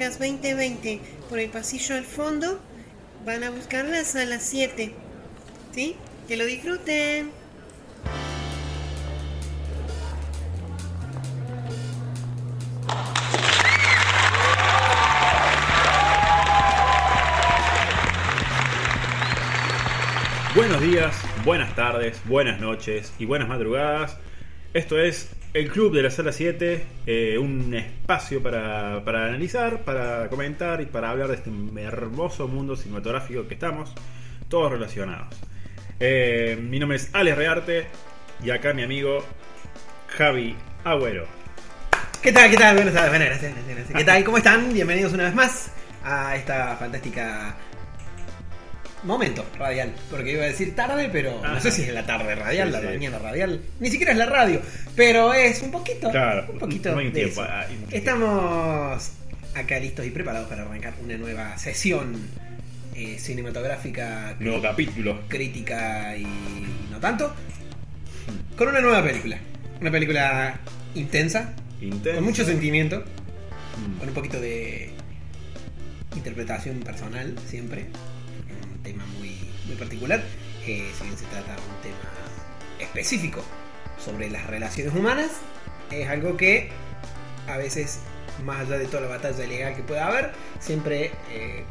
en fila J, butacas 2020, por el pasillo al fondo. Van a buscarlas a las 7. ¿Sí? Que lo disfruten. Buenos días, buenas tardes, buenas noches y buenas madrugadas. Esto es el Club de la Sala 7, eh, un espacio para, para analizar, para comentar y para hablar de este hermoso mundo cinematográfico que estamos, todos relacionados. Eh, mi nombre es Alex Rearte y acá mi amigo Javi Agüero. ¿Qué tal? ¿Qué tal? Buenas tardes. ¿Qué tal? ¿Cómo están? Bienvenidos una vez más a esta fantástica momento radial. Porque iba a decir tarde, pero no sé si es la tarde radial, Sí, la sí. mañana radial. Ni siquiera es la radio, pero es un poquito. Claro, un poquito no hay de tiempo, eso. hay mucho Estamos acá listos y preparados para arrancar una nueva sesión eh, cinematográfica, Nuevo capítulo. crítica y no tanto. Con una nueva película. Una película intensa, con mucho sentimiento, Mm. con un poquito de interpretación personal siempre. Un tema muy, muy particular. Que si bien se trata de un tema específico sobre las relaciones humanas, es algo que a veces, más allá de toda la batalla legal que pueda haber, siempre, eh,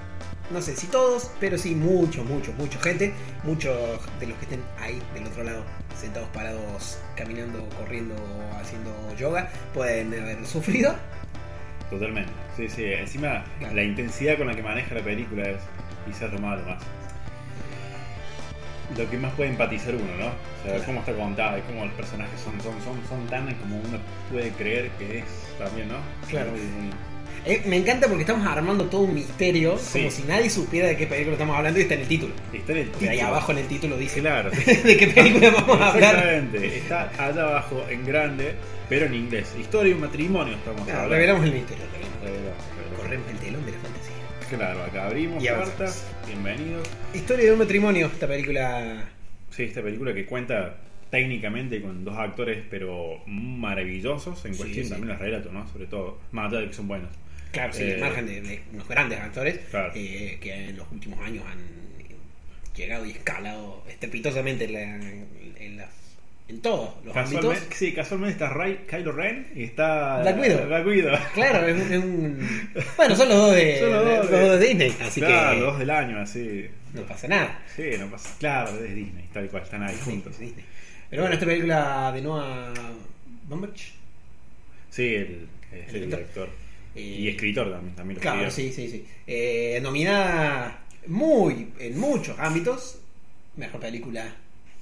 no sé si todos, pero sí muchos, muchos, mucha gente, muchos de los que estén ahí del otro lado, sentados, parados, caminando, corriendo, haciendo yoga, pueden haber sufrido Totalmente. Sí, sí. Encima, Claro. la intensidad con la que maneja la película es quizás lo malo más. Lo que más puede empatizar uno, ¿no? O sea, Claro. cómo está contada y cómo los personajes son, son, son, son tan como uno puede creer que es también, ¿no? Claro. Eh, me encanta porque estamos armando todo un misterio, Sí. como si nadie supiera de qué película estamos hablando y está en el título. Está en el Y ahí título. abajo en el título dice Claro. de qué película vamos a hablar. Exactamente. Está allá abajo en grande, pero en inglés. Historia y un matrimonio estamos No, hablando. revelamos el misterio. revelamos. Revelamos. Corremos el telón de la. Claro, acá abrimos Y puertas. Bienvenidos. Historia de un matrimonio, esta película. Sí, esta película que cuenta técnicamente con dos actores, pero maravillosos en cuestión sí. también los relatos, ¿no? Sobre todo, más allá de que son buenos. Claro, sí, Eh, margen de, de unos grandes actores Claro. eh, que en los últimos años han llegado y escalado estrepitosamente en, la- en las- en todos los ámbitos. sí, casualmente está Ray, Kylo Ren y está Black Widow. Black Widow. Claro, es un, es un- Bueno, son los dos de, Son los dos los de- dos de Disney, así claro, que los dos del año, así. no pasa nada. Sí, no pasa. Claro, es Disney, tal cual, están ahí Disney, juntos. Disney. Pero bueno, esta película de Noah Baumbach. Sí, el, es El el director. eh, Y escritor también, también Claro, escribió. sí, sí, sí. Eh, nominada muy en muchos ámbitos. Mejor película,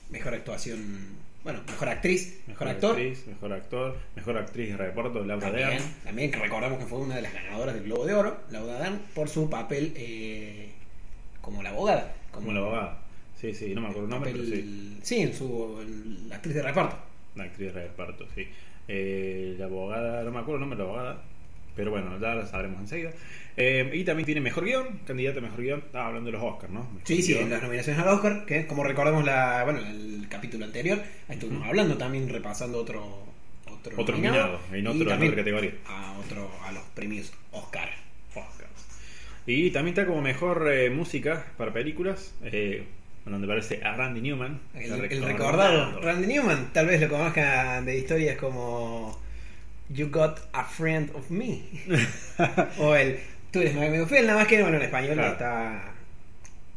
mejor actuación, bueno, mejor actriz, mejor, actor. actriz, mejor actor, mejor actriz de reparto, Laura También, Dern. también que recordamos que fue una de las ganadoras del Globo de Oro, Laura Dern, por su papel eh, como la abogada. Como la abogada. Sí, sí, no me acuerdo el nombre, pero papel- sí. sí, en su en la actriz de reparto. La actriz de reparto, sí. Eh, la abogada, no me acuerdo el nombre de la abogada, pero bueno, ya la sabremos enseguida. Eh, y también tiene mejor guion, candidata a mejor guion. Estaba hablando de los Oscars, ¿no? Mejor Sí, sí, en las nominaciones al Oscar, que como recordamos la, bueno, el capítulo anterior, ahí estuvimos hablando también, repasando otro otro, Otro nominado, en otro- otra categoría. A otro, a los premios Oscar. Oscars. Y también está como mejor eh, música para películas, eh, donde aparece a Randy Newman. El, el recordado Randy Newman, tal vez lo conozcan de historias como You Got a Friend of Me. o el Tú eres mi amigo fiel, nada más que bueno, en español Claro. está,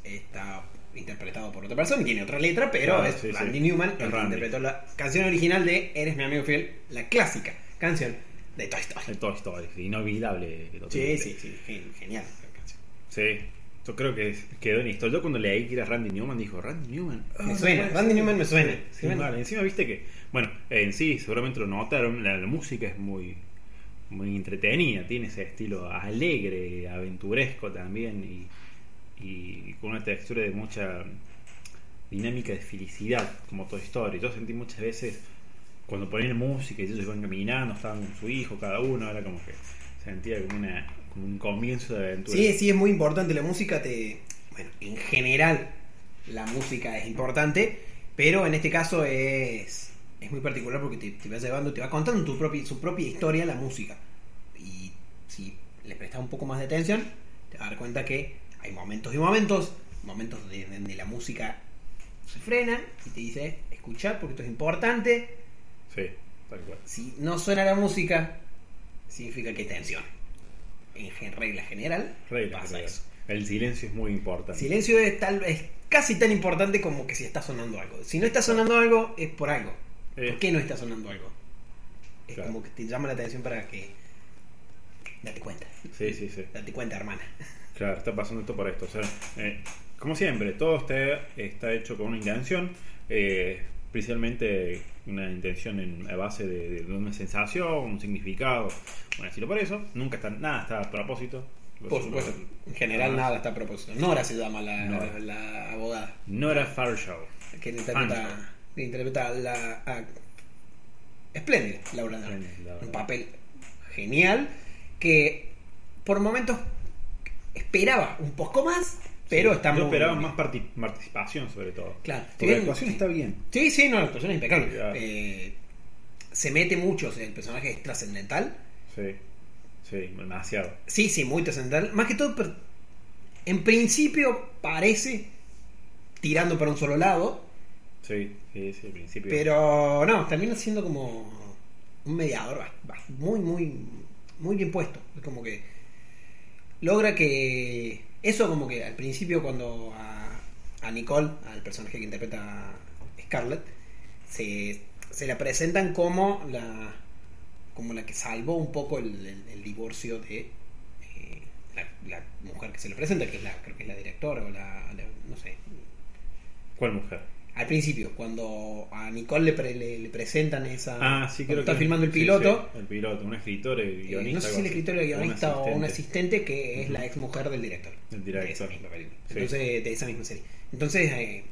está interpretado por otra persona y tiene otra letra, pero Claro, es sí, sí. Randy Newman el que interpretó la canción original de Eres mi amigo fiel, la clásica canción de Toy Story. El Toy Story, inolvidable. Sí, sí, sí, gen- genial. la canción. Sí, yo creo que quedó en historia. Yo cuando leí que era Randy Newman, dijo, Randy Newman. ah, Me no suena, Randy ser". Newman me suena. Sí, vale. Encima viste que, bueno, en sí, seguramente lo notaron, la, música es muy, muy entretenida, tiene ese estilo alegre, aventuresco también y, con una textura de mucha dinámica de felicidad, como Toy Story. Yo sentí muchas veces cuando ponían música y ellos iban caminando, estaban con su hijo, cada uno, era como que sentía como, una, como un comienzo de aventura. Sí, sí, es muy importante. La música te. Bueno, en general, la música es importante, pero en este caso es, es muy particular porque te, te va llevando, te va contando tu propia, su propia historia la música. Y si le prestas un poco más de atención, te vas a dar cuenta que hay momentos y momentos, momentos de- donde la música se frena y te dice, escuchar porque esto es importante. Sí, tal cual. Si no suena la música, significa que hay tensión. En regla general, Regla pasa general. eso. El silencio es muy El importante. silencio es, tal, es casi tan importante como que si está sonando algo. Si no está sonando algo, es por algo. Eh. ¿Por qué no está sonando algo? Es Claro. como que te llama la atención para que... Date cuenta. Sí, sí, sí. Date cuenta, hermana. Claro, está pasando esto por esto. O sea, eh, como siempre, todo está, está hecho con una intención, eh, principalmente una intención en, a base de, de una sensación, un significado, un estilo por eso. Nunca está, nada está a propósito. Por supuesto. En general nada está a propósito. Nora se llama la, Nora. la abogada. Nora. Que interpreta, que interpreta la... a- espléndida, Laura Dern. Un papel genial que por momentos esperaba un poco más, pero Sí, está Yo muy... esperaba más parti- participación, sobre todo. Claro. Porque Bien, la actuación está bien. Sí, sí, no, la actuación es impecable. Eh, se mete mucho, o sea, el personaje es trascendental. Sí, sí, demasiado. Sí, sí, muy trascendental. Más que todo, en principio parece tirando para un solo lado, Sí, sí, sí, al principio. pero no, termina siendo como un mediador muy, muy, muy bien puesto. Es como que logra que eso como que al principio cuando a, a Nicole, al personaje que interpreta Scarlett, se, se la presentan como la como la que salvó un poco el, el- el divorcio de eh, la, la mujer que se le presenta, que es la, creo que es la directora o la, la- no sé, ¿Cuál mujer? Al principio, cuando a Nicole le, pre- le- le presentan esa. Ah, sí, creo está que. filmando el piloto. sí, el piloto, un escritor y eh, guionista. no sé si el escritor era guionista o un asistente. que es la ex mujer del director. El De director. esa misma película. Entonces, de esa misma serie. Entonces, eh,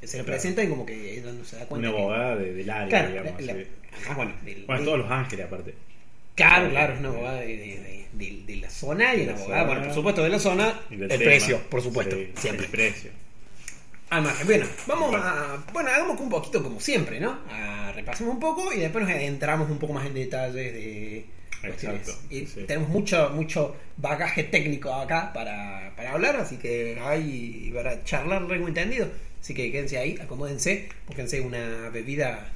se le Claro. presenta y como que ella no se da cuenta. Una que- abogada de- del área, Claro, digamos. la- así. la- ah, bueno, del- Bueno, todos los ángeles, aparte. Claro, claro, es una abogada de, de- de- de- de la zona y De una la abogada, bueno, por supuesto, de la zona, Y el tema. precio, por supuesto, Sí, siempre. El precio. Al margen. Bueno, vamos a. Bueno, hagamos un poquito como siempre, ¿no? A- repasemos un poco y después nos adentramos un poco más en detalles de. cuestiones. Exacto, Y sí. tenemos mucho, mucho bagaje técnico acá para, para hablar, así que hay para charlar largo y entendido. Así que quédense ahí, acomódense, búsquense una bebida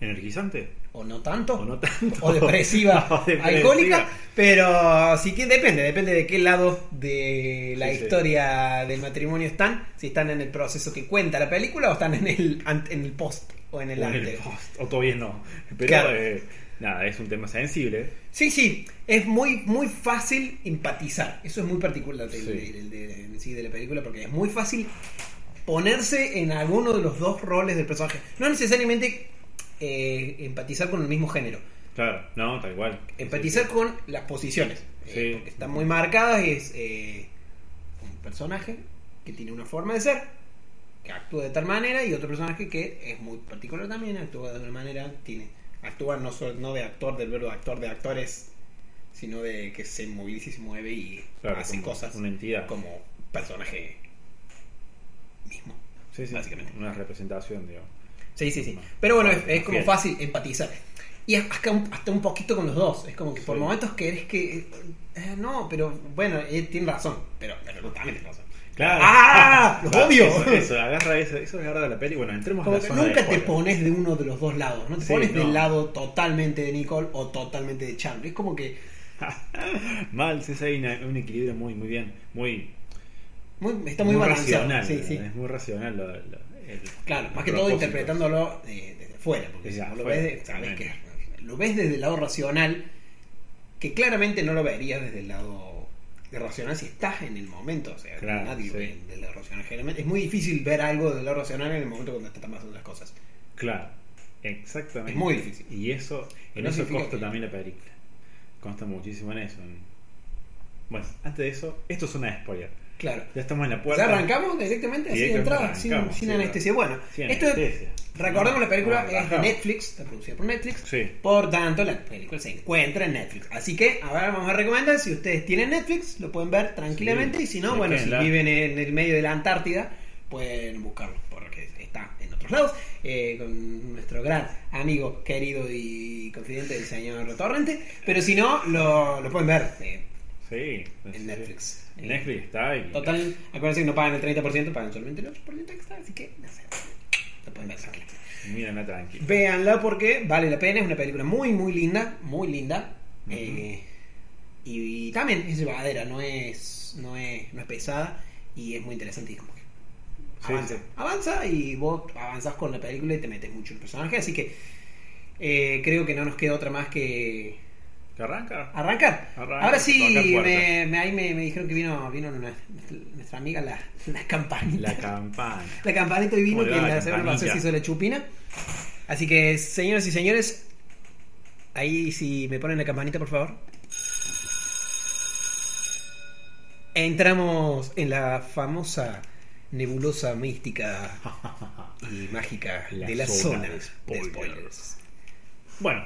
¿Energizante? O no tanto, O no tanto. o depresiva, alcohólica, pero sí que depende, depende de qué lado de la Sí, sí. historia del matrimonio están, si están en el proceso que cuenta la película o están en el en el post o en el O en el antes. post, O todavía no. Pero Claro. eh, nada, es un tema sensible. Sí, sí, es muy muy fácil empatizar. Eso es muy particular del- Sí. del- de la película porque es muy fácil ponerse en alguno de los dos roles del personaje. No necesariamente eh, empatizar con el mismo género. Claro, no, tal cual. empatizar Sí, sí. con las posiciones. eh, porque están muy marcadas. Es eh, un personaje que tiene una forma de ser, que actúa de tal manera, y otro personaje que es muy particular también, actúa de una manera, tiene actúa no, solo, no de actor, del verbo actor de actores, sino de que se moviliza y se mueve y Claro, hace cosas Una entidad. como personaje mismo. Sí, sí, básicamente. Una representación, digamos. Sí, sí, sí. Pero bueno, es, es como fiel. fácil empatizar. Y hasta un, hasta un poquito con los dos. Es como que por Sí. momentos querés que. eh, no, pero bueno, él tiene razón. Pero, pero también tiene razón. Claro. ¡Ah! ¡Lo Claro, odio! Eso, eso, agarra eso, eso agarra de la peli. Bueno, entremos a Como la que zona nunca te pones de uno de los dos lados. No te Sí, pones no. del lado totalmente de Nicole o totalmente de Chandler. Es como que. Mal, sí, hay una- un equilibrio muy, muy bien. Muy, muy- está muy, balanceado. racional. Sí, sí. Es muy racional. lo- lo- el- Claro, más que todo interpretándolo de- desde fuera, porque si lo ves, sabes que lo ves desde el lado racional, que claramente no lo verías desde el lado racional si estás en el momento, o sea, Claro, nadie sí. ve del lado racional. Generalmente es muy difícil ver algo del lado racional en el momento cuando te están pasando las cosas. Claro, exactamente. Es muy difícil. Y eso, en No eso consta que- también la película. Consta muchísimo en eso. en- Bueno, antes de eso, esto es una spoiler. Claro. Ya estamos en la ¿Ya puerta. arrancamos directamente así de entrada, sin, arrancamos, sin sí, anestesia? Bueno, Sin esto anestesia. recordemos la película No, es de. Netflix, está producida por Netflix. Sí. Por tanto, la película se encuentra en Netflix. Así que ahora vamos a recomendar, si ustedes tienen Netflix, lo pueden ver tranquilamente. Sí, y si no, bueno, si viven en el medio de la Antártida, pueden buscarlo, porque está en otros lados. eh, con nuestro gran amigo, querido y confidente, el señor Torrente. Pero si no, lo, lo pueden ver. eh, Sí. en Netflix. En Netflix está. Y... Total, acuérdense que no pagan el 30%, pagan solamente el 8% extra, así que no sé. Lo pueden ver tranquilo. Mírenla tranquilo. Véanla porque vale la pena, es una película muy, muy linda, muy linda. Eh, y, también es llevadera, no es, no es, no es pesada y es muy interesante y como que Sí, avanza, sí. avanza y vos avanzás con la película y te metes mucho en el personaje, así que eh, creo que no nos queda otra más que ¿Que arranca? arrancar. Arranca, Ahora sí, me, me- ahí me, me dijeron que vino, vino nuestra, nuestra amiga la, la campanita. La campana. La campanita y vino ¿Cómo le que la la semana pasada se hizo la chupina. Así que, señoras y señores, ahí si me ponen la campanita, por favor. Entramos en la famosa nebulosa mística y mágica La de la zona zona de de spoilers. spoilers. Bueno,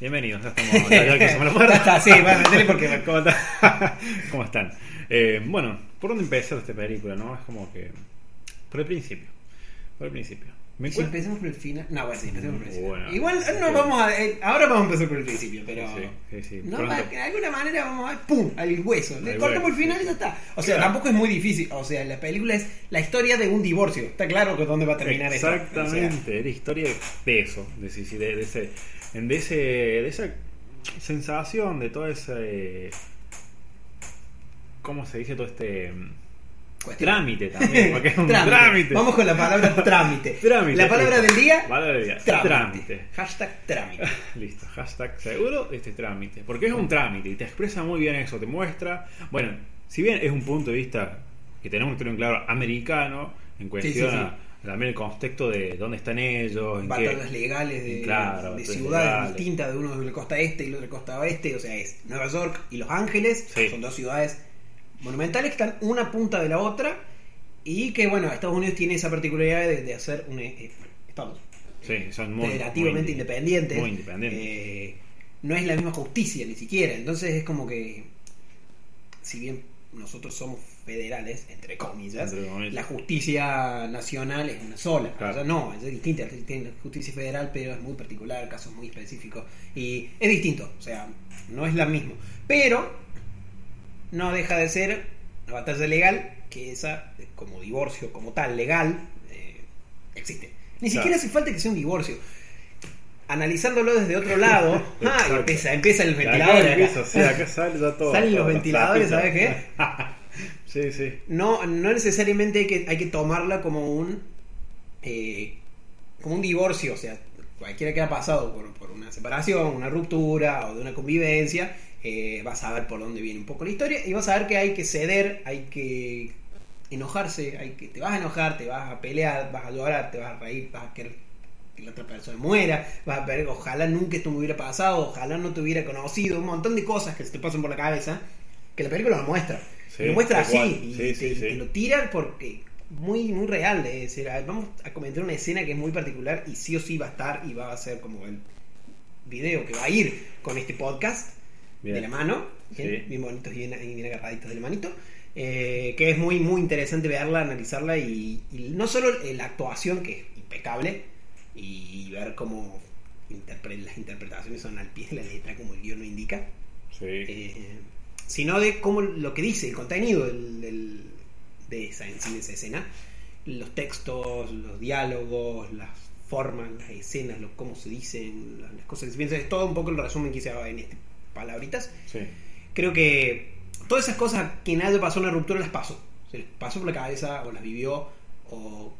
bienvenidos. Ya estamos. Ya, ya cruzamos la puerta. Ya está, sí, bueno, porque ¿Cómo, está- ¿Cómo están? Eh, bueno, ¿por dónde empezar esta película? no Es como que. Por el principio. Por el principio. Me Si empezamos por el final. No, bueno, sí, empecemos por el principio. Bueno, Igual sí. no vamos a. eh, ahora vamos a empezar por el principio, pero. Sí, sí, sí. No, de alguna manera vamos a. ¡Pum! Al hueso. Le cortamos el final y ya está. O sea, Claro. tampoco es muy difícil. O sea, la película es la historia de un divorcio. Está claro que dónde va a terminar esto. O sea, Exactamente, era historia de eso, de, de, de ese, de ese, de esa sensación, de todo ese, ¿cómo se dice todo este cuestión. trámite también? Porque es un Trámite. trámite. Vamos con la palabra trámite. Trámite, La palabra listo. del día. Palabra del día, Trámite. trámite. Hashtag trámite. Listo, hashtag seguro este trámite. Porque es un trámite y te expresa muy bien eso, te muestra. Bueno, si bien es un punto de vista que tenemos que tener en claro americano, en cuestión sí, sí. a- también el contexto de dónde están ellos, en qué. Batallas legales de, Claro, de batallas ciudades legales. distintas, de uno de la costa este y el otro de la costa oeste. O sea, es Nueva York y Los Ángeles. Sí. Son dos ciudades monumentales que están una punta de la otra. Y que, bueno, Estados Unidos tiene esa particularidad de, de hacer un eh, Estados Sí, son muy. federativamente muy- independientes. Muy independientes. Eh, no es la misma justicia ni siquiera. Entonces es como que, si bien nosotros somos federales, entre comillas, Entre comillas. la justicia nacional es una sola. Claro. O sea, no, es distinta. Tiene justicia federal, pero es muy particular, casos muy específicos. Y es distinto, o sea, no es la misma. Pero no deja de ser una batalla legal que esa, eh, como divorcio, como tal, legal, eh, existe. Ni Claro. siquiera hace falta que sea un divorcio. Analizándolo desde otro lado, ah, empieza, empieza el ventilador. acá. empieza, sí, acá sale ya todo. Salen los ventiladores, la ¿sabes qué? sí, sí. No, no necesariamente hay que, hay que tomarla como un eh, como un divorcio, o sea, cualquiera que ha pasado por, por una separación, una ruptura o de una convivencia, eh, vas a ver por dónde viene un poco la historia y vas a ver que hay que ceder, hay que enojarse, hay que te vas a enojar, te vas a pelear, vas a llorar, te vas a reír, vas a querer que la otra persona muera, vas a ver, ojalá nunca esto me hubiera pasado, ojalá no te hubiera conocido, un montón de cosas que se te pasan por la cabeza, que la película lo muestra. Sí, lo muestra así y te, te lo tira porque muy muy real de decir, "Ah, vamos a comentar una escena que es muy particular y sí o sí va a estar y va a ser como el video que va a ir con este podcast Bien. de la mano, bien, Sí. bien bonitos y bien, bien agarraditos de la manito. eh, que es muy muy interesante verla, analizarla y, y no solo eh, la actuación que es impecable y ver cómo interpre- las interpretaciones son al pie de la letra como el guion lo indica, Sí. eh, sino de cómo lo que dice, el contenido del, del- de, esa, en sí, de esa escena, los textos, los diálogos, las formas, las escenas, lo, cómo se dicen, las, cosas que se piensan, es todo un poco el resumen que hice en este palabritas. sí. Creo que todas esas cosas quien haya pasado una ruptura las pasó, se les pasó por la cabeza o las vivió o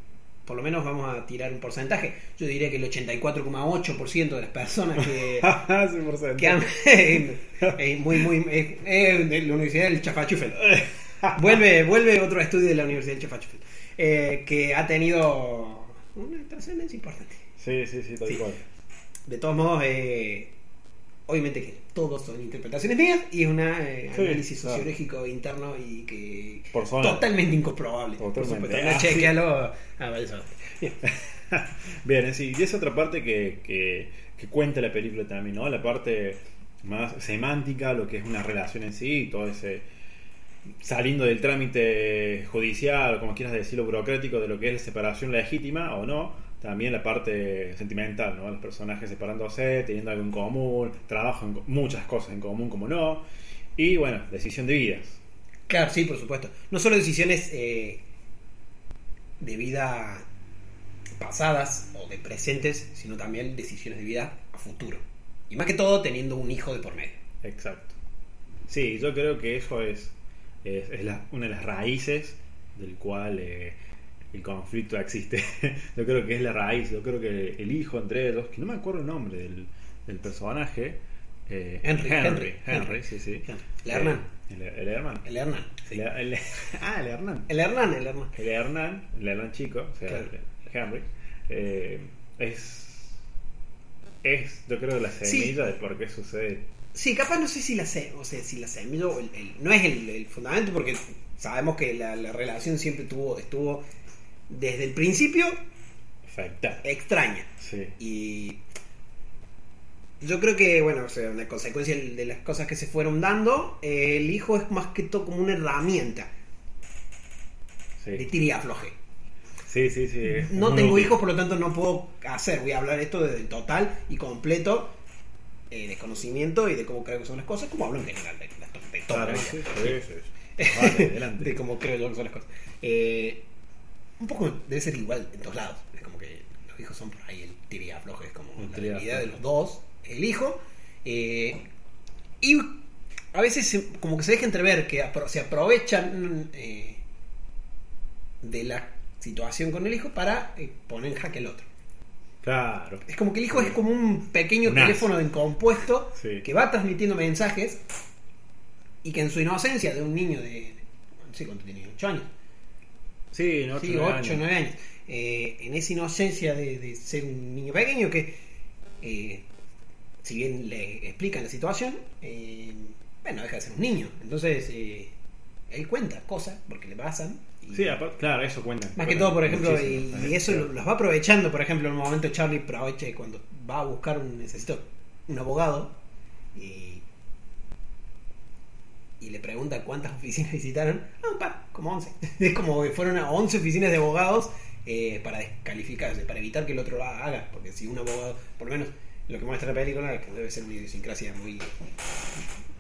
por lo menos vamos a tirar un porcentaje. Yo diría que el 84,8% de las personas que, 100%. que han eh, muy muy eh, de la Universidad del Chafachufel vuelve vuelve otro estudio de la Universidad del Chafachufel eh, que ha tenido una trascendencia importante Sí, sí, sí, tal Sí. cual. de todos modos eh, obviamente que todos son interpretaciones mías y es un Sí, análisis claro. sociológico interno y que Por totalmente incomprobable por Totalmente. supuesto. No, Ah, sí. chequealo vaya a. Bien. Bien, sí, y esa otra parte que, que, que cuenta la película también, ¿no? La parte más semántica, lo que es una relación en sí, todo ese saliendo del trámite judicial, o como quieras decirlo, burocrático, de lo que es la separación legítima o no, también la parte sentimental, ¿no? Los personajes separándose, teniendo algo en común, trabajo en co- muchas cosas en común como no, Y bueno, decisión de vidas. Claro, sí, por supuesto. No solo decisiones eh, de vida pasadas o de presentes, sino también decisiones de vida a futuro. Y más que todo teniendo un hijo de por medio. Exacto. Sí, yo creo que eso es, es, es la- una de las raíces del cual eh, el conflicto existe. yo creo que es la raíz. Yo creo que el hijo entre ellos, que no me acuerdo el nombre del, del personaje. eh, Henry, Henry, Henry, sí, sí. El Hernán. Eh, El, el Hernán. El Hernán. sí. El- el- ah, el Hernán. El Hernán, el Hernán. El Hernán, el Hernán chico, o sea, Claro. Henry, eh, es, es, yo creo, la Sí. semilla de por qué sucede. Sí, capaz no sé si la sé, o sea, si la semilla o el, el- no es el, el fundamento porque sabemos que la, la relación siempre tuvo, estuvo desde el principio Afecta. extraña. Sí. Y yo creo que, bueno, o sea, una consecuencia de las cosas que se fueron dando, eh, el hijo es más que todo como una herramienta de Sí, tira y afloje. sí, sí. sí, No tengo útil. hijos, por lo tanto no puedo hacer. Voy a hablar esto desde el total y completo eh, desconocimiento y de cómo creo que son las cosas, como hablo en general de, de, de Claro, sí, sí. Vale, adelante. de cómo creo yo que son las cosas. Eh, un poco debe ser igual en todos lados. Es como que los hijos son por ahí el tira y afloje, es como El la habilidad de los dos, el hijo. eh, y a veces como que se deja entrever que apro- se aprovechan eh, de la situación con el hijo para eh, poner en jaque al otro. Claro. Es como que el hijo es como un pequeño teléfono de compuesto Sí. que va transmitiendo mensajes y que en su inocencia de un niño de, no sé cuánto tiene, 8 años, Sí, no, sí, 8 o 9 años, eh, en esa inocencia de, de ser un niño pequeño que, eh, si bien le explican la situación, eh, bueno, deja de ser un niño. Entonces, él cuenta cosas porque le pasan. y- Sí, claro, eso cuenta. más que todo, por ejemplo, y, y eso lo- los va aprovechando. Por ejemplo, en un momento Charlie aprovecha cuando va a buscar un necesito un abogado y, y le pregunta cuántas oficinas visitaron. Ah, un par, como 11. Es como que fueron a 11 oficinas de abogados eh, para descalificarse, para evitar que el otro lo haga. Porque si un abogado, por lo menos lo que muestra la película, que debe ser una idiosincrasia muy.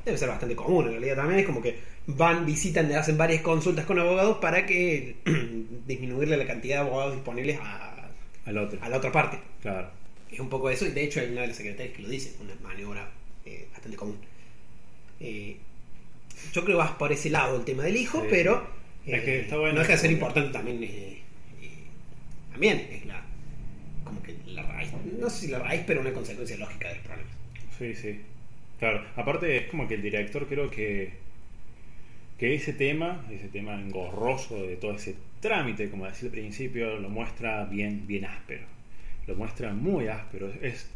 Debe ser bastante común en realidad también. Es como que van, visitan, hacen varias consultas con abogados para que disminuirle la cantidad de abogados disponibles a, Al otro. a la otra parte. Claro. Es un poco eso, y de hecho hay una de las secretarias que lo dice, una maniobra eh, bastante común. Eh, yo creo que vas por ese lado el tema del hijo, Sí, pero sí. Es que está bueno no deja de ser importante también. eh, eh, también es la como que la raíz, no sé si la raíz, pero una consecuencia lógica del problema. Sí, sí. Claro. Aparte, es como que el director creo que. Que ese tema, ese tema engorroso de todo ese trámite, como decía al principio, lo muestra bien, bien áspero. Lo muestra muy áspero. Es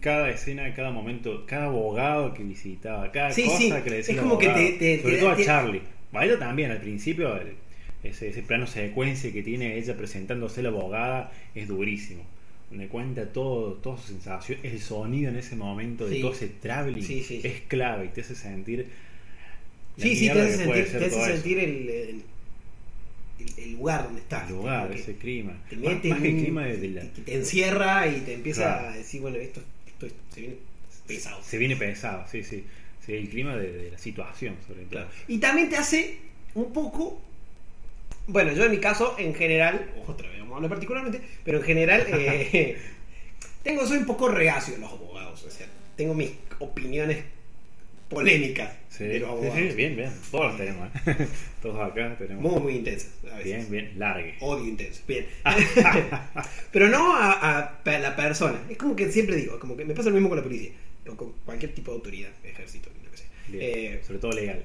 cada escena, cada momento, cada abogado que visitaba, cada Sí, cosa sí, que le decía es como que abogado. te- te- Sobre te- todo a Charlie. Ella también, al principio, el- ese, ese plano secuencia que tiene ella presentándose la abogada es durísimo. Me cuenta todo, toda su sensación, el sonido en ese momento de Sí. todo ese traveling es clave y te hace sentir. Sí, sí, te hace sentir, te hace sentir el, el, lugar donde estás. el lugar, ese clima. Te mete más que el clima de, de la- que te encierra y te empieza Claro. a decir, bueno, esto, se viene pesado. Se viene pesado, sí, sí. Sí, el clima de, de la situación, sobre todo. Claro. Y también te hace un poco. Bueno, yo en mi caso, en general, otra vez vamos a hablar particularmente, pero en general, eh, tengo, soy un poco reacio a los abogados. O sea, tengo mis opiniones polémicas Sí, de los sí, abogados. sí, bien, bien. Todos los tenemos. ¿eh? Todos acá tenemos. Muy, muy intensas. A veces. bien, bien, largue. Odio intenso. Bien. Pero no a, a- a la persona. Es como que siempre digo, como que me pasa lo mismo con la policía. O con cualquier tipo de autoridad, ejército, lo que sea. Eh, Sobre todo legal.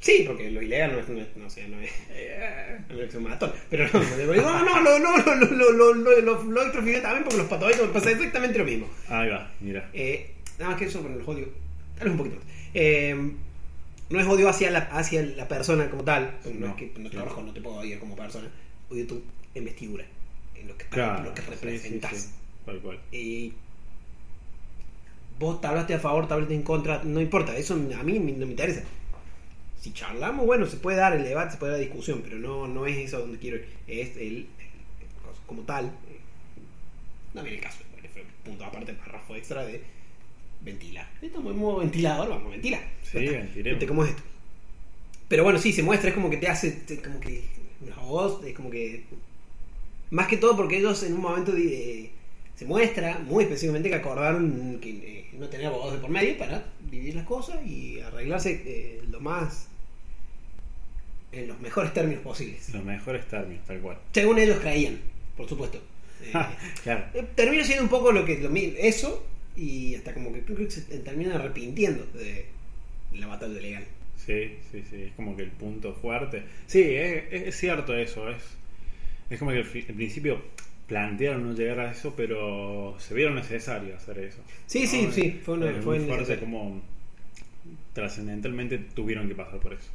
sí, porque lo ilegal no es, no es, no sé, no es, eh, no es un matón. Pero no, no, no, no, no, no, lo, lo, lo, lo, lo, también porque los pataditos me pasa exactamente lo mismo. Ahí va, mira. Eh, nada más que eso, bueno, los odio. Tal vez un poquito. Eh, no es odio hacia la, hacia la persona como tal, no, es que no no. trabajo, no te puedo odiar como persona. Odio tu investidura, en lo que, Claro. lo que sí, sí, representas. sí. Tal cual. Y vos te hablaste a favor, te hablaste en contra, no importa, eso a mí no me interesa. Si charlamos, bueno, se puede dar el debate, se puede dar la discusión, pero no, no es eso donde quiero ir. Es el, el- como tal. eh, No viene el caso, punto aparte, párrafo extra de ventila. Estamos en modo ventilador, vamos a ventilar. Sí, ventilemos. Cómo es esto. Pero bueno, sí, se muestra, es como que te hace, te- como que los abogados, es como que... Más que todo porque ellos en un momento de- se muestra muy específicamente que acordaron que eh, no tener abogados de por medio para vivir las cosas y arreglarse eh, lo más... en los mejores términos posibles. Los mejores términos, tal cual. Según ellos creían, por supuesto. Eh, claro. eh, termina siendo un poco lo que lo eso y hasta como que creo que se terminan arrepintiendo de la batalla legal. Sí, sí, sí, es como que el punto fuerte. Sí, es, es- es cierto eso, es, es como que al principio plantearon no llegar a eso, pero se vieron necesario hacer eso. Sí, sí, sí, fue una- fue muy fuerte como trascendentalmente tuvieron que pasar por eso.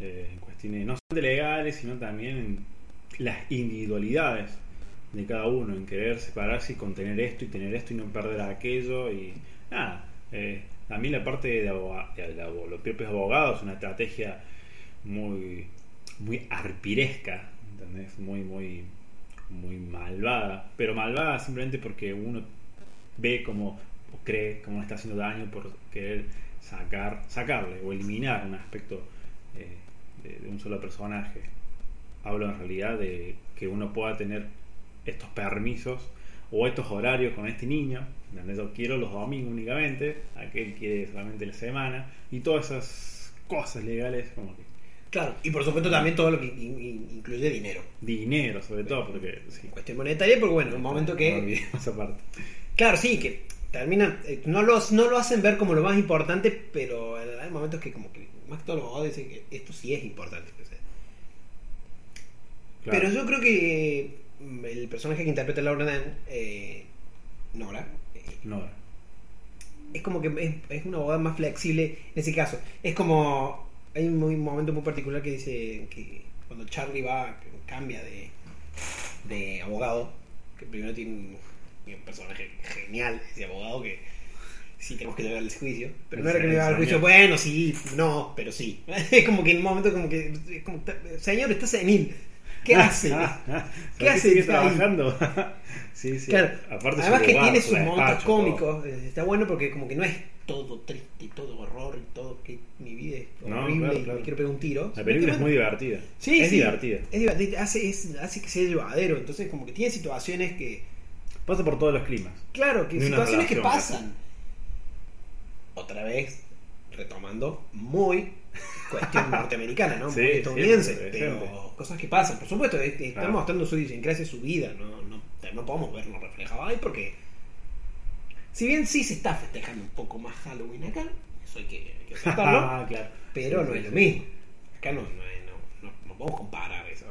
Eh, en cuestiones no solamente legales, sino también en las individualidades de cada uno, en querer separarse y contener esto y tener esto y no perder aquello y nada. eh, a mí la parte de, aboga- los propios abogados es una estrategia muy muy arpiresca, ¿entendés? Muy, muy, muy malvada, pero malvada simplemente porque uno ve como o cree como está haciendo daño por querer sacar sacarle o eliminar un aspecto eh, de un solo personaje hablo en realidad de que uno pueda tener estos permisos o estos horarios con este niño donde yo quiero los domingos únicamente aquel quiere solamente la semana y todas esas cosas legales como que Claro, y por supuesto también todo lo que in- in- incluye dinero. dinero sobre todo porque sí, cuestión monetaria, porque bueno, en un momento que... esa parte Claro, sí, que terminan... eh, no, lo, no lo hacen ver como lo más importante, pero hay momentos que como que más que todo los abogados dicen que esto sí es importante. o sea. Claro. Pero yo creo que el personaje que interpreta Laura Dan, eh, Nora, eh, no es como que es, es una abogada más flexible en ese caso. Es como. Hay un, momento muy particular que dice que cuando Charlie va, cambia de, de abogado, que primero tiene un, un personaje genial, ese abogado que sí tenemos que llevar al juicio. Pero no era que Sí, le llevar al juicio, bueno, sí, no, pero sí. Es como que en un momento como que. es como, Señor, está senil. ¿Qué hace? ¿Qué hace Sigue ahí? trabajando. sí, sí. Claro. Aparte Además que lugar, tiene su sus momentos cómicos. eh, Está bueno porque como que no es todo triste y todo horror y todo que mi vida es No, horrible claro, y me quiero pegar un tiro. La película es muy divertida. Sí, es sí, divertida. Es divertida. Hace, es- hace que sea llevadero. Entonces como que tiene situaciones que... Pasa por todos los climas. Claro, que situaciones que pasan. Otra vez, retomando, muy cuestión norteamericana, ¿no? Sí, muy sí, estadounidense. pero cosas que pasan. Por supuesto, es- es- está Claro. mostrando su idiosincrasia, su vida. No, no, no podemos verlo reflejado ahí porque... Si bien sí se está festejando un poco más Halloween acá, eso hay que, hay que aceptarlo, Ah, claro. pero Sí, no sí, es lo sí. mismo. Acá no, no, no, no podemos comparar eso.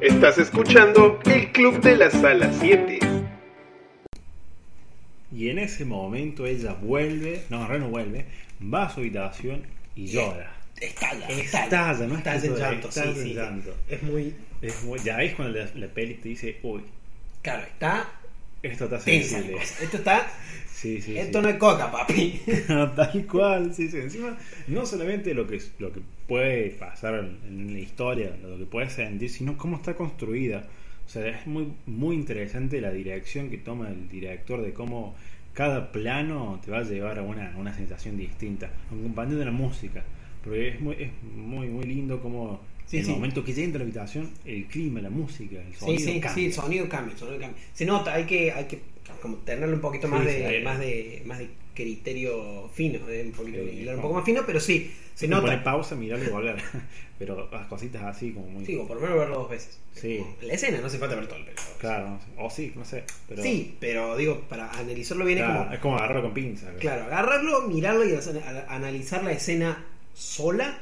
Estás escuchando el Club de la Sala 7. Y en ese momento ella vuelve, no, no vuelve, va a su habitación y llora. Estalla, Estalla, no estalla en estalla, llanto, sí, estalla en sí. llanto. Es muy... Es muy- ya es cuando la, la peli te dice, uy, Claro, está esto está sensible. Esto está... Sí, sí, esto sí. no es coca, papi. Tal cual, sí, sí. Encima, no solamente lo que, lo que puede pasar en, en la historia, lo que puedes sentir, sino cómo está construida. O sea, es muy, muy interesante la dirección que toma el director de cómo cada plano te va a llevar a una, una sensación distinta, acompañado de la música. Porque es muy, es muy, muy lindo como Sí, el sí. momento que ya entra a la habitación, el clima, la música, el sonido sí, cambia. sí, el sonido cambia, el sonido cambia. Se nota, hay que, hay que como tenerle un poquito más de, más de, más de criterio fino, eh, un poquito, Sí, un poco más fino, pero sí, se nota. pausa, mirarlo y volver. Pero las cositas así como muy... Sí, o por lo menos verlo dos veces. Sí. La escena, no hace falta ver todo el pelo. Claro, no sé. o sí, no sé. Pero, Sí, pero digo, para analizarlo bien Claro, es como, es como agarrarlo con pinza. claro, agarrarlo, mirarlo y analizar la escena sola.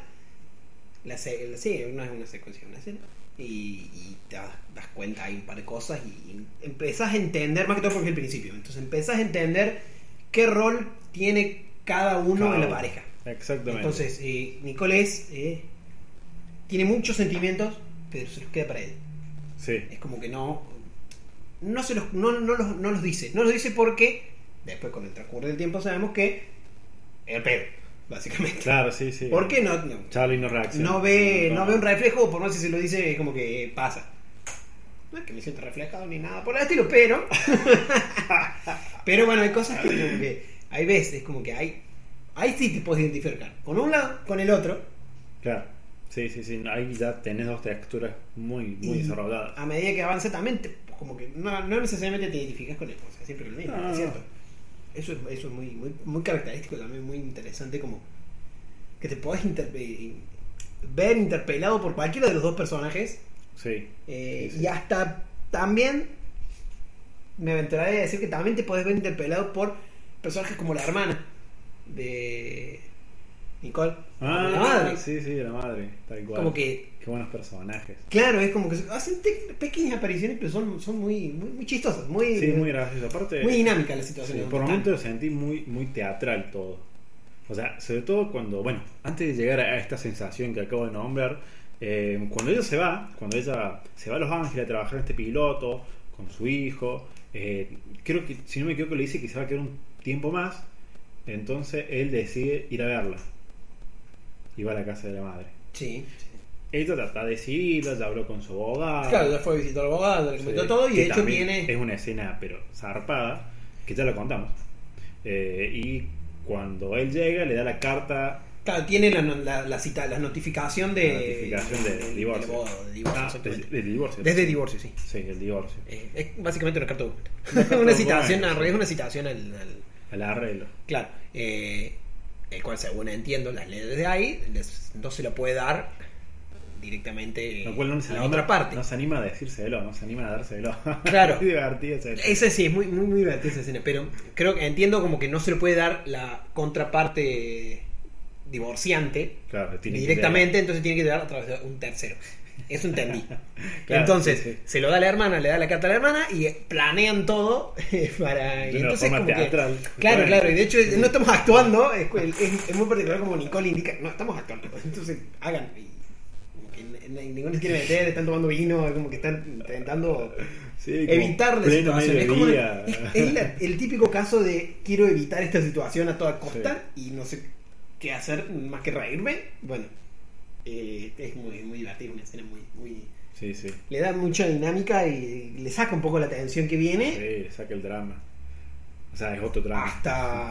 La, se- la- sí, no es una secuencia, es una escena. Y, y te das, das cuenta, hay un par de cosas y empezás a entender, más que todo porque es el principio. Entonces empezás a entender qué rol tiene cada uno Cada en la uno. pareja. Exactamente. Entonces, eh, Nicole es, eh, tiene muchos sentimientos, pero se los queda para él. sí. Es como que no. No, se los, no, no, los, no los dice. No los dice porque después, con el transcurso del tiempo, sabemos que es el pedo, básicamente. Claro, sí, sí. ¿Por qué no, no, Charlie no reacciona. no ve, No, no ve un reflejo? Por no sé si se lo dice, como que pasa. No es que me sienta reflejado ni nada por el estilo, pero. pero bueno, hay cosas que, como que hay veces, como que hay. Ahí sí te puedes identificar. Con un lado, con el otro. Claro. Sí, sí, sí. Ahí ya tenés dos texturas muy, muy desarrolladas. A medida que avance también, te- como que no, no necesariamente te identificas con él, o sea, siempre lo mismo, No, no, ¿es no. cierto? Eso es, eso es muy, muy, muy característico también, muy interesante, como que te podés interpe- ver interpelado por cualquiera de los dos personajes Sí. eh, Sí, sí. y hasta también me aventuraría a decir que también te podés ver interpelado por personajes como la hermana de Nicole, Ah, la madre. sí, sí, la madre. Tal cual. Como que Qué buenos personajes. Claro, es como que hacen pequeñas apariciones, pero son, son muy, muy, muy chistosas, muy, Sí, muy gracioso. Aparte, muy dinámicas las sí, situaciones. por momentos sentí muy, muy teatral todo. O sea, sobre todo cuando, bueno, antes de llegar a esta sensación que acabo de nombrar, eh, cuando ella se va, cuando ella se va a Los Ángeles a trabajar en este piloto con su hijo, eh, creo que, si no me equivoco, le dice que se va a quedar un tiempo más, entonces él decide ir a verla. Y va a la casa de la madre. Sí. Ella está decidida, ya habló con su abogado. Claro, ya fue a visitar al abogado, le Sí, comentó todo y de hecho viene. Es una escena, pero zarpada, que ya lo contamos. Eh, y cuando él llega, le da la carta. Claro, tiene la, la, la cita, la notificación de. La notificación de divorcio. de divorcio, Ah, del divorcio. Desde divorcio, sí. Sí, el divorcio. Eh, es básicamente una carta de carta una de citación, documento, es una citación al, al- arreglo. Claro. eh, el cual, según entiendo, las leyes de ahí les- no se lo puede dar directamente Lo cual no a la otra parte. No se anima a decírselo, no se anima a dárselo. Claro. Muy divertido ese- Esa sí, es muy, muy, muy divertida esa escena, pero creo que entiendo como que no se le puede dar la contraparte divorciante Claro, que directamente, entonces tiene que dar a través de un tercero. Eso entendí. Claro, entonces, sí, sí. se lo da a la hermana, le da la carta a la hermana y planean todo para... De y entonces como que- teatral. claro, Justamente. claro, y de hecho no estamos actuando, es, es- es muy particular como Nicole indica, no estamos actuando, entonces hagan. Que ninguno se quiere meter, están tomando vino, como que están intentando Sí, evitar la situación. Es, como es- la- el típico caso de quiero evitar esta situación a toda costa y no sé qué hacer más que reírme. Bueno, eh, es muy, muy divertido, una escena muy, muy... Sí, sí. Le da mucha dinámica y le saca un poco la tensión que viene Sí, le saca el drama. O sea, es otro drama. hasta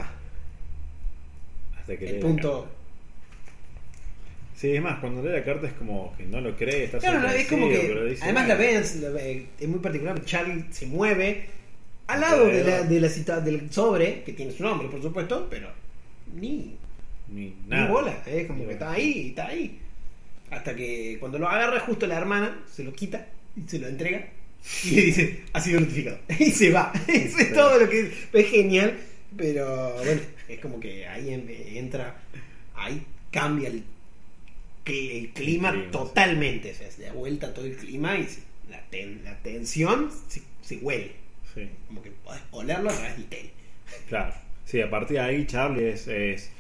Hasta que el punto... Sí, es más, cuando lee la carta es como que no lo cree, está Claro, no, es como que... dice, Además la "Bueno". ven, la ve- es muy particular, Charlie se mueve al lado de la, de la cita del sobre, que tiene su nombre, por supuesto, pero ni Ni Ni nada. bola, es como Ni que está ahí, está ahí. Hasta que cuando lo agarra justo la hermana, se lo quita y se lo entrega y le dice, ha sido notificado. Y se va. Eso es todo lo que es genial. Pero bueno, es como que ahí en- entra, ahí cambia el, el clima clima, sí. totalmente. O sea, se da vuelta todo el clima y se- la, ten- la tensión se, se huele. Sí, Como que podés olerlo a través del tele. claro. Sí, a partir de ahí Charlie es, es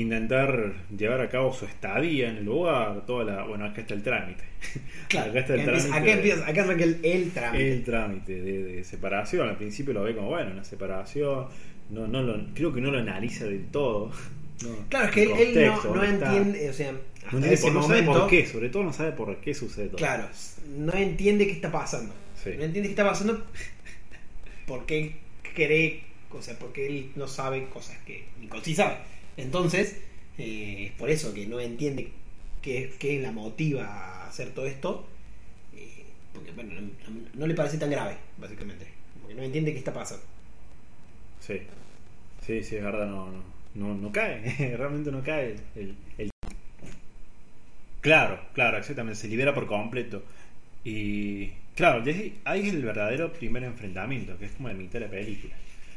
intentar llevar a cabo su estadía en el lugar, toda la... Bueno, acá está el trámite. Claro, acá está el empieza, trámite. acá empieza, acá arranca el, el trámite. El trámite de, de separación, al principio lo ve como, bueno, una separación, no, no lo, creo que no lo analiza del todo. No, Claro, es que él, no, entiende, o sea, No hasta ese sabe por qué, sobre todo no sabe por qué sucede todo. claro, no entiende qué está pasando. Sí. No entiende qué está pasando porque él cree, o sea, porque él no sabe cosas que Nicole sí sabe. Entonces, eh, es por eso que no entiende qué, qué la motiva a hacer todo esto. eh, porque, bueno, no, no- le parece tan grave, básicamente. Porque no entiende qué está pasando. Sí, sí, sí, es verdad, no, no, no, no cae, realmente no cae el, el- Claro, claro, exactamente, se libera por completo. Y claro, ahí es el verdadero primer enfrentamiento, que es como la mitad de la película.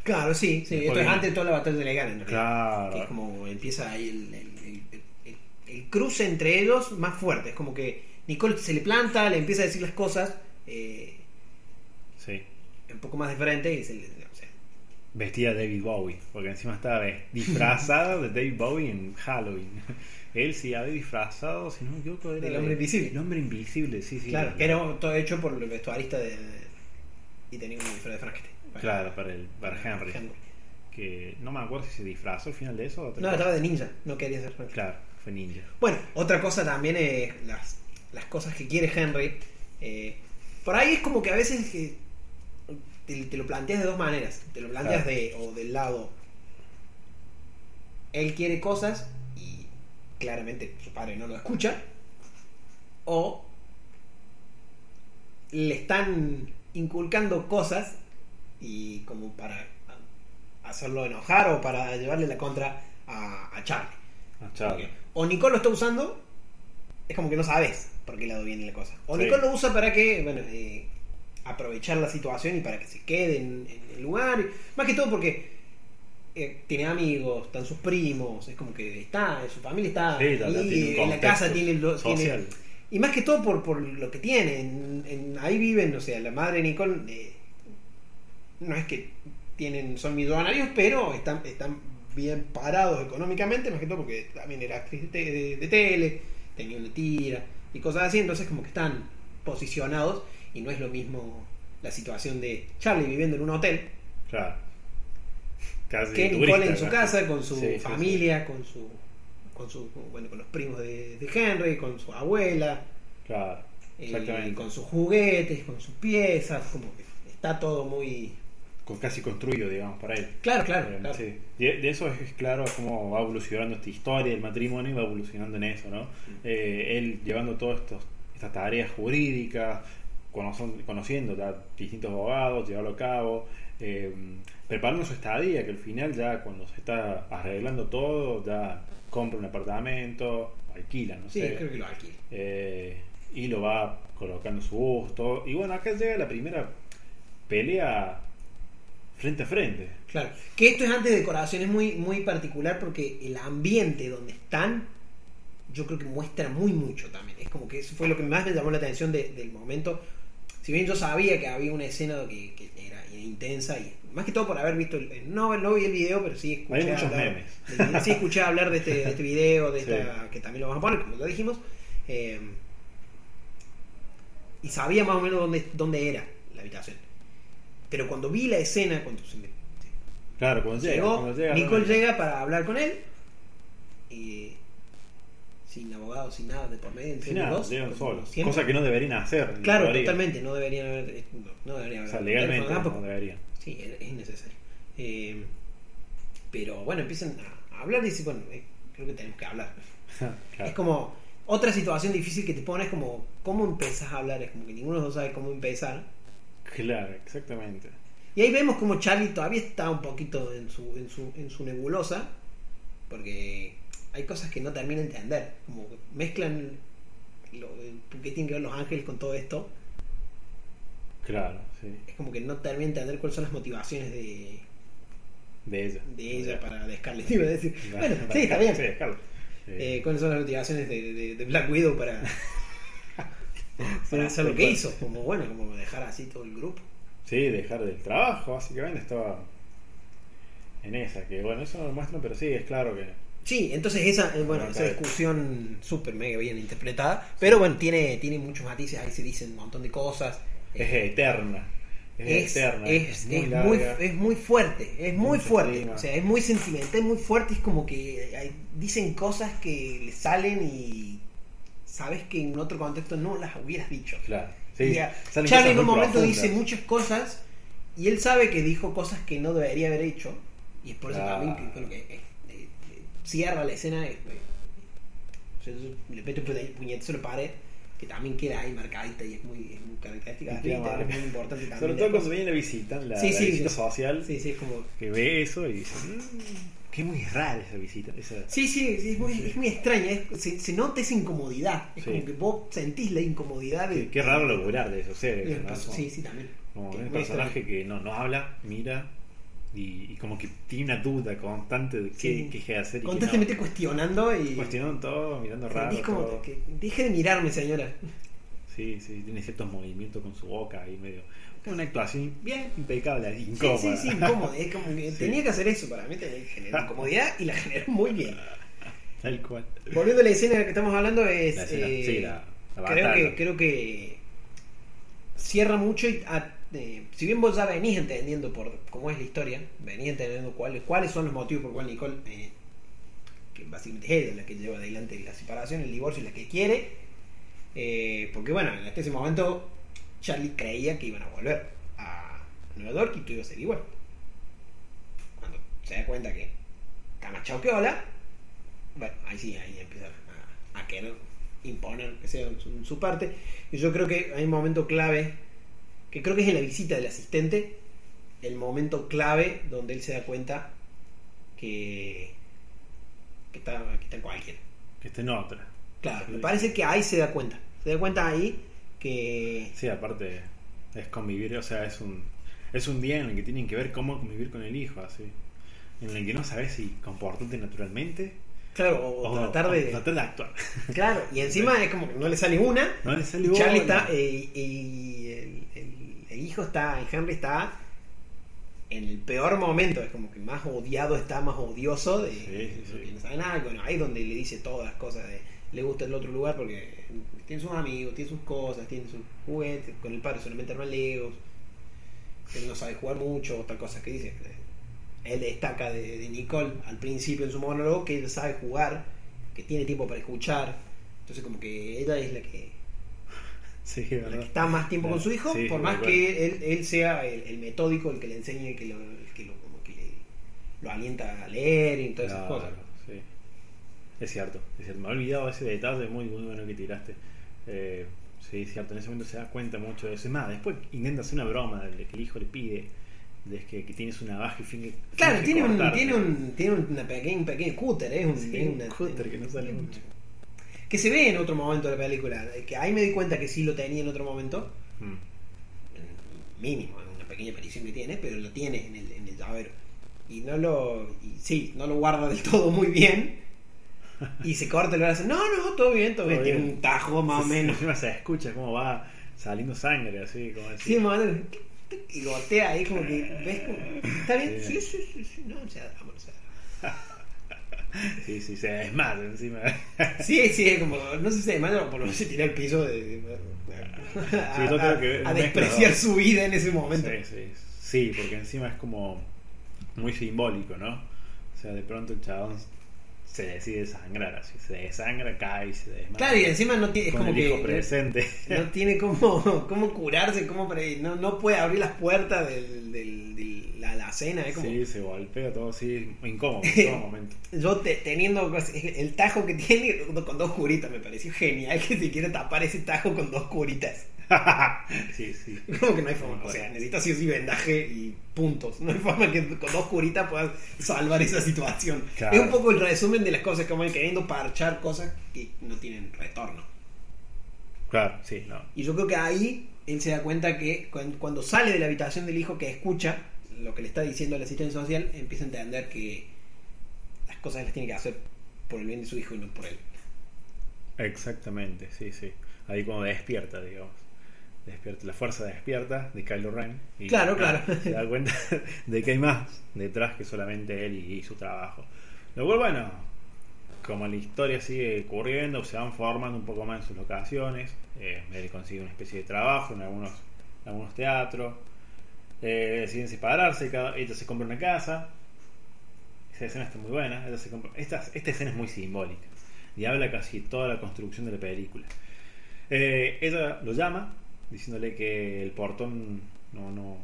Claro, sí, sí. Esto es antes de toda la batalla de Legan, en realidad. Claro. Que es como empieza ahí el, el- el- el- el cruce entre ellos más fuerte. Es como que Nicole se le planta, le empieza a decir las cosas eh, Sí. un poco más de frente y se le. o sea, Vestida de David Bowie, porque encima estaba disfrazada de David Bowie en Halloween. Él sí había disfrazado, si no me equivoco, era de- hombre invisible. El hombre invisible, sí, sí. claro, que era todo hecho por el vestuarista de. Y tenía un disfraz de Frankenstein. Claro, para, el, para Henry. Que no me acuerdo si se disfrazó al final de eso. o No, cosa. estaba de ninja, no quería ser Frankenstein. Claro, fue ninja. Bueno, otra cosa también es las, las cosas que quiere Henry. eh, Por ahí es como que a veces que te, te lo planteas de dos maneras. Te lo planteas Claro. de, o del lado. Él quiere cosas y claramente su padre no lo escucha. O le están inculcando cosas y como para hacerlo enojar o para llevarle la contra a, a Charlie. Porque O Nicole lo está usando, es como que no sabes por qué lado viene la cosa. O Sí. Nicole lo usa para que, bueno, eh, aprovechar la situación y para que se quede en, en el lugar. Más que todo porque eh, tiene amigos, están sus primos, es como que está, su familia está Sí, ahí, tiene en la casa tiene, lo, tiene- social. y más que todo por, por lo que tiene. En- en- ahí viven, o sea, la madre de Nicole eh, no es que tienen son millonarios, pero están, están bien parados económicamente, más que todo porque también era actriz de, de- de tele, tenía una tira y cosas así, entonces como que están posicionados y no es lo mismo la situación de Charlie viviendo en un hotel Claro. Casi que turista, Nicole en su casa con su Sí, sí, familia, con su con su bueno con los primos de, de Henry, con su abuela. Claro. eh, con sus juguetes, con sus piezas, como que está todo muy Con- casi construido, digamos, para él. claro, claro, Eh, claro. sí. De, de eso es, es claro cómo va evolucionando esta historia del matrimonio y va evolucionando en eso, ¿no? Eh, él llevando todas estos- estas tareas jurídicas, conociendo a distintos abogados, llevarlo a cabo, eh, preparando su estadía, que al final ya cuando se está arreglando todo, ya compra un apartamento, alquila, no Sí, sé. creo que lo alquila. Eh, y lo va colocando a su gusto. Y bueno, acá llega la primera pelea frente a frente. Claro. Que esto es antes de decoración, es muy, muy particular porque el ambiente donde están, yo creo que muestra muy mucho también. Es como que eso fue lo que más me llamó la atención de- del momento. Si bien yo sabía que había una escena que, que era intensa y más que todo por haber visto el, no, no vi el video, pero sí escuché Hay muchos hablar, memes. de- sí escuché hablar de este, de este video, de Sí. esta, que también lo vamos a poner, como ya dijimos. eh, y sabía más o menos dónde, dónde era la habitación. Pero cuando vi la escena, cuando se me, Claro, cuando llega. Llegó, cuando llega Nicole realmente. llega para hablar con él. Sin abogado, sin nada de por medio. Sin nada, dos, llegan solos. Cosa que no deberían hacer. Claro, totalmente. No deberían haber. eh, No, no deberían O sea, legalmente teléfono, no tampoco. deberían. Sí, es es innecesario. Eh, pero bueno, empiezan a hablar y dicen, bueno, eh, creo que tenemos que hablar. Claro. Es como otra situación difícil que te pones como, ¿cómo empezás a hablar? Es como que ninguno de los dos sabe cómo empezar. Claro, exactamente. Y ahí vemos como Charlie todavía está un poquito en su, en su, en su nebulosa, porque hay cosas que no termina de entender, como que mezclan lo, qué tienen que ver los ángeles con todo esto, Claro, sí. es como que no termina de entender cuáles son las motivaciones de, De ella. de ella para de Scarlett, iba a decir. Claro, Bueno, sí, está bien. Sí. Eh, ¿Cuáles son las motivaciones de, de- de Black Widow para, para hacer lo que hizo? Como bueno, como dejar así todo el grupo. Sí, dejar del trabajo, básicamente estaba en esa, que bueno, eso no lo muestran, pero sí, es claro que Sí, entonces esa, eh, bueno, esa discusión súper mega bien interpretada, pero bueno, tiene, tiene muchos matices, ahí se dicen un montón de cosas. es Eh, eterna. Es, es, eterna. es- muy es larga. muy, es muy fuerte, es muy Mucho fuerte, o sea, es muy sentimental, es muy fuerte, es como que hay- dicen cosas que le salen y sabes que en otro contexto no las hubieras dicho. Claro. Sí, Charlie en un momento profundas. dice muchas cosas y él sabe que dijo cosas que no debería haber hecho y es por eso Ah. también que, cierra la escena sea, le mete un puñe- puñetazo a la pared que también queda ahí marcadita y es muy, es muy característica de Twitter, es muy importante también. Sobre todo cuando viene la visita, la, Sí, la sí, visita sí. social, Sí, sí, es como... que ve eso y dice, "Mm, qué muy rara esa visita. Esa... Sí, sí, es, muy, es muy extraña, es- se, se nota esa incomodidad, es Sí. como que vos sentís la incomodidad de... Qué, qué raro lograr de esos seres. Sí, sí, también. Como Que un personaje extraño. que no, no habla, mira y, y como que tiene una duda constante de qué, Sí. qué deje de hacer y Constantemente no. cuestionando y... Cuestionando todo, mirando raro. Como todo. que deje de mirarme, señora. Sí, sí, tiene ciertos movimientos con su boca ahí medio. Es una actuación bien impecable, Sí, incómoda. sí, sí, incómodo. Es como que Sí. tenía que hacer eso para mí, tenía que generar incomodidad y la generó muy bien. Tal cual. Volviendo a la escena que estamos hablando, es. La escena, eh, sí, la, la creo, que, creo que cierra mucho y. a- eh, si bien vos ya venís entendiendo por cómo es la historia, venís entendiendo cuáles, cuáles son los motivos por cuál Nicole, eh, que básicamente es ella la que lleva adelante la separación, el divorcio y la que quiere, porque bueno, hasta ese momento Charlie creía que iban a volver a Nueva York y todo iba a ser igual. Cuando se da cuenta que está más chao que hola, bueno, ahí sí, ahí empieza a, a querer imponer que sea su, su parte. Y yo creo que hay un momento clave, que creo que es en la visita del asistente, el momento clave donde él se da cuenta que, que, está, que está en cualquiera. Que esté en otra. Claro, me parece que ahí se da cuenta. Se da cuenta ahí que. Sí, aparte es convivir, o sea, es un, es un día en el que tienen que ver cómo convivir con el hijo, así. En el que no sabes si comportarte naturalmente Claro, o, o tratar de. o tratar de actuar. Claro, y encima es como que no le sale una. No le sale y Charlie está. eh, y el, el- el hijo está. El Henry está. En el peor momento, es como que más odiado está, más odioso de, Sí, de sí. que no sabe nada. y Bueno, ahí es donde le dice todas las cosas de le gusta el otro lugar porque tiene sus amigos, tiene sus cosas, tiene sus juguetes, con el padre solamente arma legos, él no sabe jugar mucho, otra cosa que dice. Él destaca de, de Nicole al principio en su monólogo que él sabe jugar, que tiene tiempo para escuchar, entonces como que ella es la que, Sí, la ¿verdad? que está más tiempo con su hijo, Sí, por más que él, él sea el, el metódico, el que le enseñe, que lo, el que lo, como que lo alienta a leer y todas esas cosas. Es cierto, es cierto. Me he olvidado ese detalle muy, muy bueno que tiraste. Eh, sí, es cierto. En ese momento se da cuenta mucho de eso. Es más, después intenta hacer una broma de que el hijo le pide de que, que tienes una baja y finge. Claro, finge tiene un, cortarte. tiene un, tiene una pequeña, un pequeño cúter, ¿eh? Un, Sí, un cúter que no sale mucho. Que se ve en otro momento de la película, que ahí me di cuenta que sí lo tenía en otro momento, Mm. en mínimo, una pequeña aparición que tiene, pero lo tiene en el, en el llavero. Y no lo, y sí, no lo guarda del todo muy bien. Y se corta el brazo, no, no, todo bien, todo, bien. Tiene un tajo más o Sí, menos. Encima se escucha cómo va saliendo sangre, así como Sí, más o menos, y gotea ahí como que, ¿ves? Como, ¿Está bien? Sí. Sí, sí, sí, sí, no, o sea, vamos, o sea. Sí, sí, se desmaya encima. Sí, sí, es como, no sé si se demanda o por lo menos se tira al piso de, a, yo creo a- que a mezcla despreciar su vida en ese momento. Sí, sí, sí, porque encima es como muy simbólico, ¿no? O sea, de pronto el chabón se decide sangrar, así se desangra, cae y se desmaya. Claro, y encima no tiene, es como que presente. no tiene cómo, cómo curarse, cómo pre- no, no puede abrir las puertas del, del- de la, la cena, es como Sí, se golpea todo así, incómodo en todo momento. yo te- teniendo el tajo que tiene con dos curitas, me pareció genial que se quiera tapar ese tajo con dos curitas. sí, sí. Como que no hay forma, o sea, necesitas sí o sí vendaje y puntos. No hay forma que con dos curitas puedas salvar esa situación. Claro. Es un poco el resumen de las cosas que van queriendo parchar cosas que no tienen retorno. Claro, sí, no. Y yo creo que ahí él se da cuenta que cuan- cuando sale de la habitación del hijo que escucha lo que le está diciendo el asistente social, empieza a entender que las cosas las tiene que hacer por el bien de su hijo y no por él. Exactamente, sí, sí. Ahí cuando despierta, digamos. Despierta, la fuerza despierta de Kylo Ren. Y Claro, claro. Se da cuenta de que hay más detrás que solamente él y, y su trabajo. Lo cual, bueno, como la historia sigue ocurriendo, se van formando un poco más en sus locaciones. Eh, él consigue una especie de trabajo en algunos, en algunos teatros. Eh, deciden separarse, cada, ella se compra una casa. Esa escena está muy buena. Ella se compra- esta, esta escena es muy simbólica y habla casi toda la construcción de la película. Eh, ella lo llama diciéndole que el portón no, no,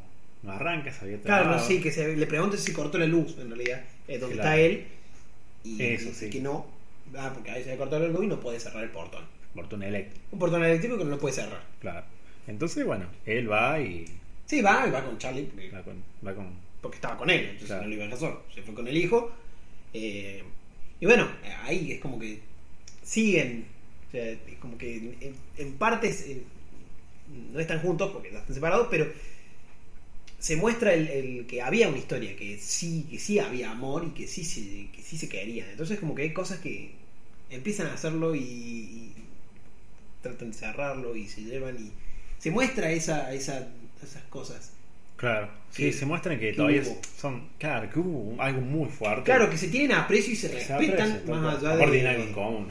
no arranca, se había Claro, no, trabado. sí, que se, le pregunta si cortó la luz, en realidad, eh, donde Claro. está él. Y Eso, sí. que no. Ah, porque ahí se le cortó la luz y no puede cerrar el portón. portón eléctrico, Un portón eléctrico que no lo puede cerrar. claro. Entonces, bueno, él va y Sí, va, y va con Charlie, porque, va con, va con porque estaba con él, entonces Claro. no lo iba a dejar solo. Se fue con el hijo. eh, y bueno, ahí es como que siguen. O sea, es como que en, en partes eh, no están juntos porque están separados, pero se muestra el, el que había una historia, que sí, que sí había amor y que sí, se, que sí se querían. Entonces como que hay cosas que empiezan a hacerlo y, y tratan de cerrarlo y se llevan y se muestra esa, esa, esas cosas. Claro, sí, se muestran que que todavía hubo. son, claro, que hubo algo muy fuerte. Claro, que se tienen aprecio y se respetan más allá de... tiene algo en común.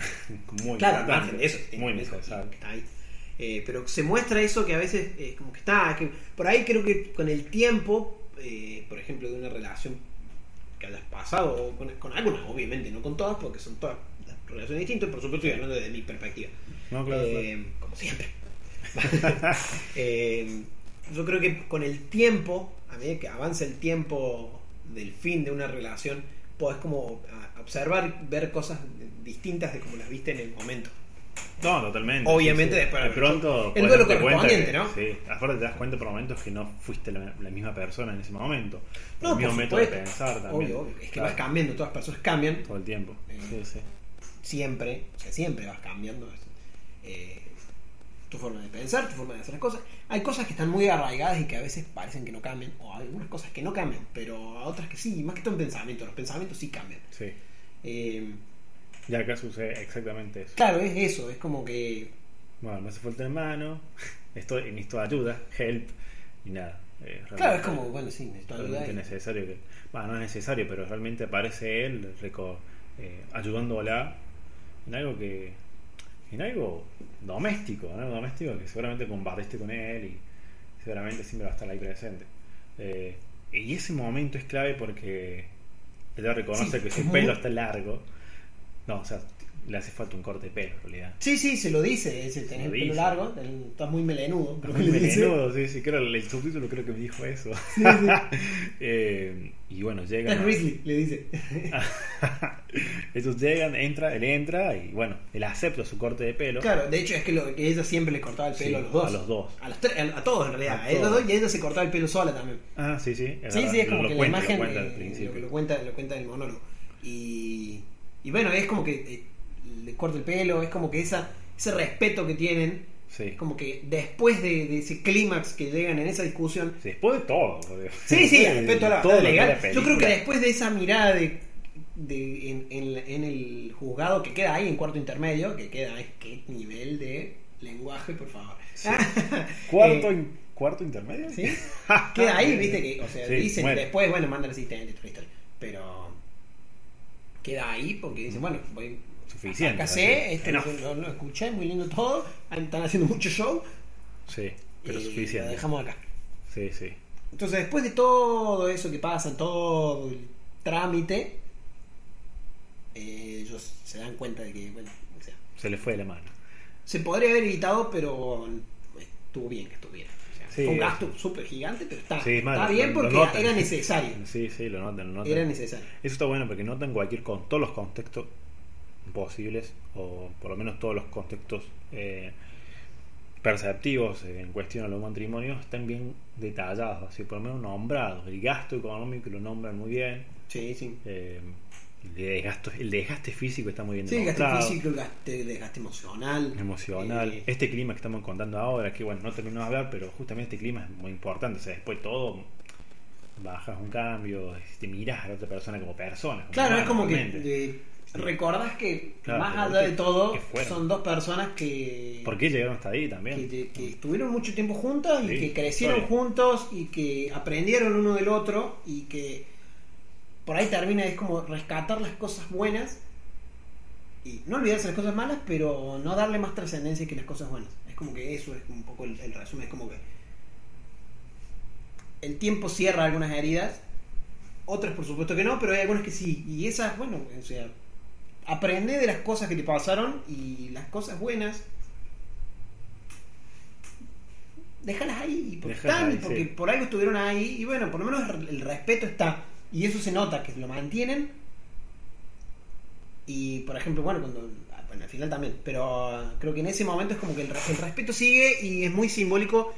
Muy Claro, importante, eso, muy necesario. que está ahí. Eh, pero se muestra eso que a veces eh, como que está, que por ahí creo que con el tiempo, eh, por ejemplo, de una relación que hayas pasado, o con, con algunas, obviamente, no con todas, porque son todas las relaciones distintas, por supuesto estoy hablando desde mi perspectiva, No, claro, Eh, como siempre. Eh, yo creo que con el tiempo, a medida que avanza el tiempo del fin de una relación, podés como observar, ver cosas distintas de como las viste en el momento. No, totalmente. Obviamente sí, sí. después- De pronto. el podés duelo correspondiente, que- ¿no? Sí, aparte te das cuenta por momentos que no fuiste la, la misma persona en ese momento. No, el mismo método de pensar también. Obvio, obvio. Es que Claro, vas cambiando, todas las personas cambian. todo el tiempo. Eh, Sí, sí. siempre, o sea, siempre vas cambiando eh, tu forma de pensar, tu forma de hacer las cosas. Hay cosas que están muy arraigadas y que a veces parecen que no cambian, o hay algunas cosas que no cambian, pero a otras que sí, más que todo en pensamiento, los pensamientos sí cambian. Sí. Eh, Y acá sucede exactamente eso. claro, es eso, es como que... Bueno, me hace falta hermano, estoy, necesito ayuda, help, y nada. eh, Claro, es como, bueno, sí, necesito ayuda. y- necesario que. Bueno, no es necesario, pero realmente aparece él reco- eh, ayudándola en algo que. en algo doméstico, ¿no? Doméstico que seguramente compartiste con él y seguramente siempre va a estar ahí presente. Eh, y ese momento es clave porque ella reconoce Sí, que su es muy- pelo está largo. No, o sea, le hace falta un corte de pelo en realidad. Sí, sí, se lo dice, dice, tenés lo el pelo dice. largo, ten- estás muy melenudo. Muy melenudo, sí, sí, creo el, el subtítulo creo que me dijo eso. Eh, y bueno, llegan. A- grizzly, le dice. Ellos llegan, entra, él entra y bueno, él acepta su corte de pelo. Claro, de hecho es que, lo, que ella siempre le cortaba el pelo Sí, a los dos. a los dos. A, los tres- a todos en realidad. A A ellos dos y ella se cortaba el pelo sola también. Ah, sí, sí. es Sí, verdad. sí, es como lo que la imagen lo cuenta al principio. lo, cuenta, lo cuenta en el monólogo. Y, y bueno, es como que eh, le corta el pelo, es como que esa, ese respeto que tienen, Sí. es como que después de, de ese clímax que llegan en esa discusión, Sí, Después de todo. Sí, sí, a la todo es legal. la Yo creo que después de esa mirada de, de- en, en- en el juzgado que queda ahí en cuarto intermedio, que queda ahí, qué nivel de lenguaje, por favor. Sí. ¿Cuarto, Eh, ¿Cuarto intermedio? ¿Sí? Queda ahí, viste que, o sea, dicen bueno. después, bueno, manda el asistente. Pero queda ahí porque dicen, bueno, voy Suficiente. acá sé, este lo- lo escuché, muy lindo todo, están haciendo mucho show. Sí, pero y suficiente. Lo dejamos acá. Sí, sí. Entonces, después de todo eso que pasa, todo el trámite, eh, ellos se dan cuenta de que, bueno, o sea, Se le fue de la mano. se podría haber evitado, pero estuvo bien que estuviera. Sí, un gasto súper gigante, pero está, Sí, bien lo porque era necesario. Sí, sí, lo notan, lo notan. Era necesario. Eso está bueno porque notan cualquier con todos los contextos posibles o por lo menos todos los contextos eh, perceptivos en cuestión a los matrimonios están bien detallados, así por lo menos nombrados. El gasto económico lo nombran muy bien. Sí, sí. eh, el, desgaste físico está muy bien Sí, el demostrado. físico, el desgaste emocional. emocional. Eh, Este clima que estamos contando ahora, que bueno, no terminó de hablar, pero justamente este clima es muy importante. O sea, después todo bajas un cambio, te miras a la otra persona como persona. como claro, es como que eh, recordás que Claro, más allá ¿qué- de todo, son dos personas que... ¿Por qué llegaron hasta ahí también? que, que estuvieron mucho tiempo juntas y Sí, que crecieron juntos y que aprendieron uno del otro y que por ahí termina es como rescatar las cosas buenas y no olvidarse las cosas malas pero no darle más trascendencia que las cosas buenas es como que eso es un poco el, el resumen es como que el tiempo cierra algunas heridas otras por supuesto que no pero hay algunas que sí y esas bueno o sea aprende de las cosas que te pasaron y las cosas buenas déjalas ahí porque están ahí, porque sí. por algo estuvieron ahí y bueno por lo menos el respeto está y eso se nota que lo mantienen y por ejemplo bueno cuando bueno al final también pero creo que en ese momento es como que el, re- el respeto sigue y es muy simbólico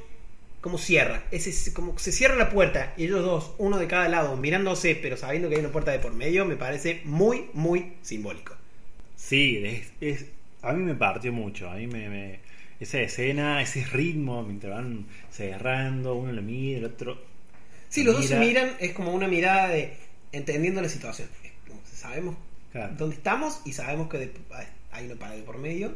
como cierra ese es como se cierra la puerta y ellos dos uno de cada lado mirándose pero sabiendo que hay una puerta de por medio me parece muy muy simbólico Sí, es, a mí me partió mucho. A mí me, me- esa escena, ese ritmo, mientras van cerrando, uno lo mira, el otro. Sí, los dos se mira. miran, es como una mirada de entendiendo la situación. Como sabemos Claro. dónde estamos y sabemos que de- hay una pared por medio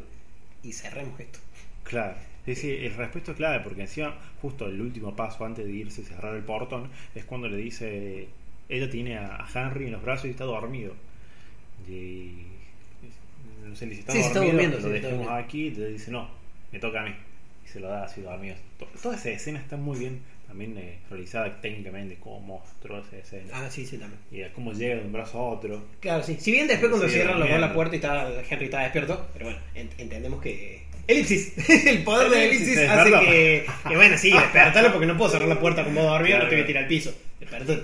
y cerremos esto. Claro. Sí, sí, el respeto es clave porque encima, justo el último paso antes de irse y cerrar el portón, es cuando le dice, ella tiene a a Henry en los brazos y está dormido. Y no sé, le dice, está Sí, está dormido, durmiendo, lo está dejemos aquí, y le dice, no, me toca a mí. Y se lo da así dormido. To- Toda esa escena está muy bien también eh, realizada técnicamente como monstruo esa escena. Ah, sí, sí, también. Y es como llega de un brazo a otro. Claro, sí. Si bien después cuando Sí, cierran los la puerta y está, Henry está despierto, pero bueno, ent- entendemos que. Elipsis, el poder de Elipsis, hace que, que, bueno, sí, despertalo porque no puedo cerrar la puerta con modo dormido, Claro, no te voy a tirar al piso. Despertó.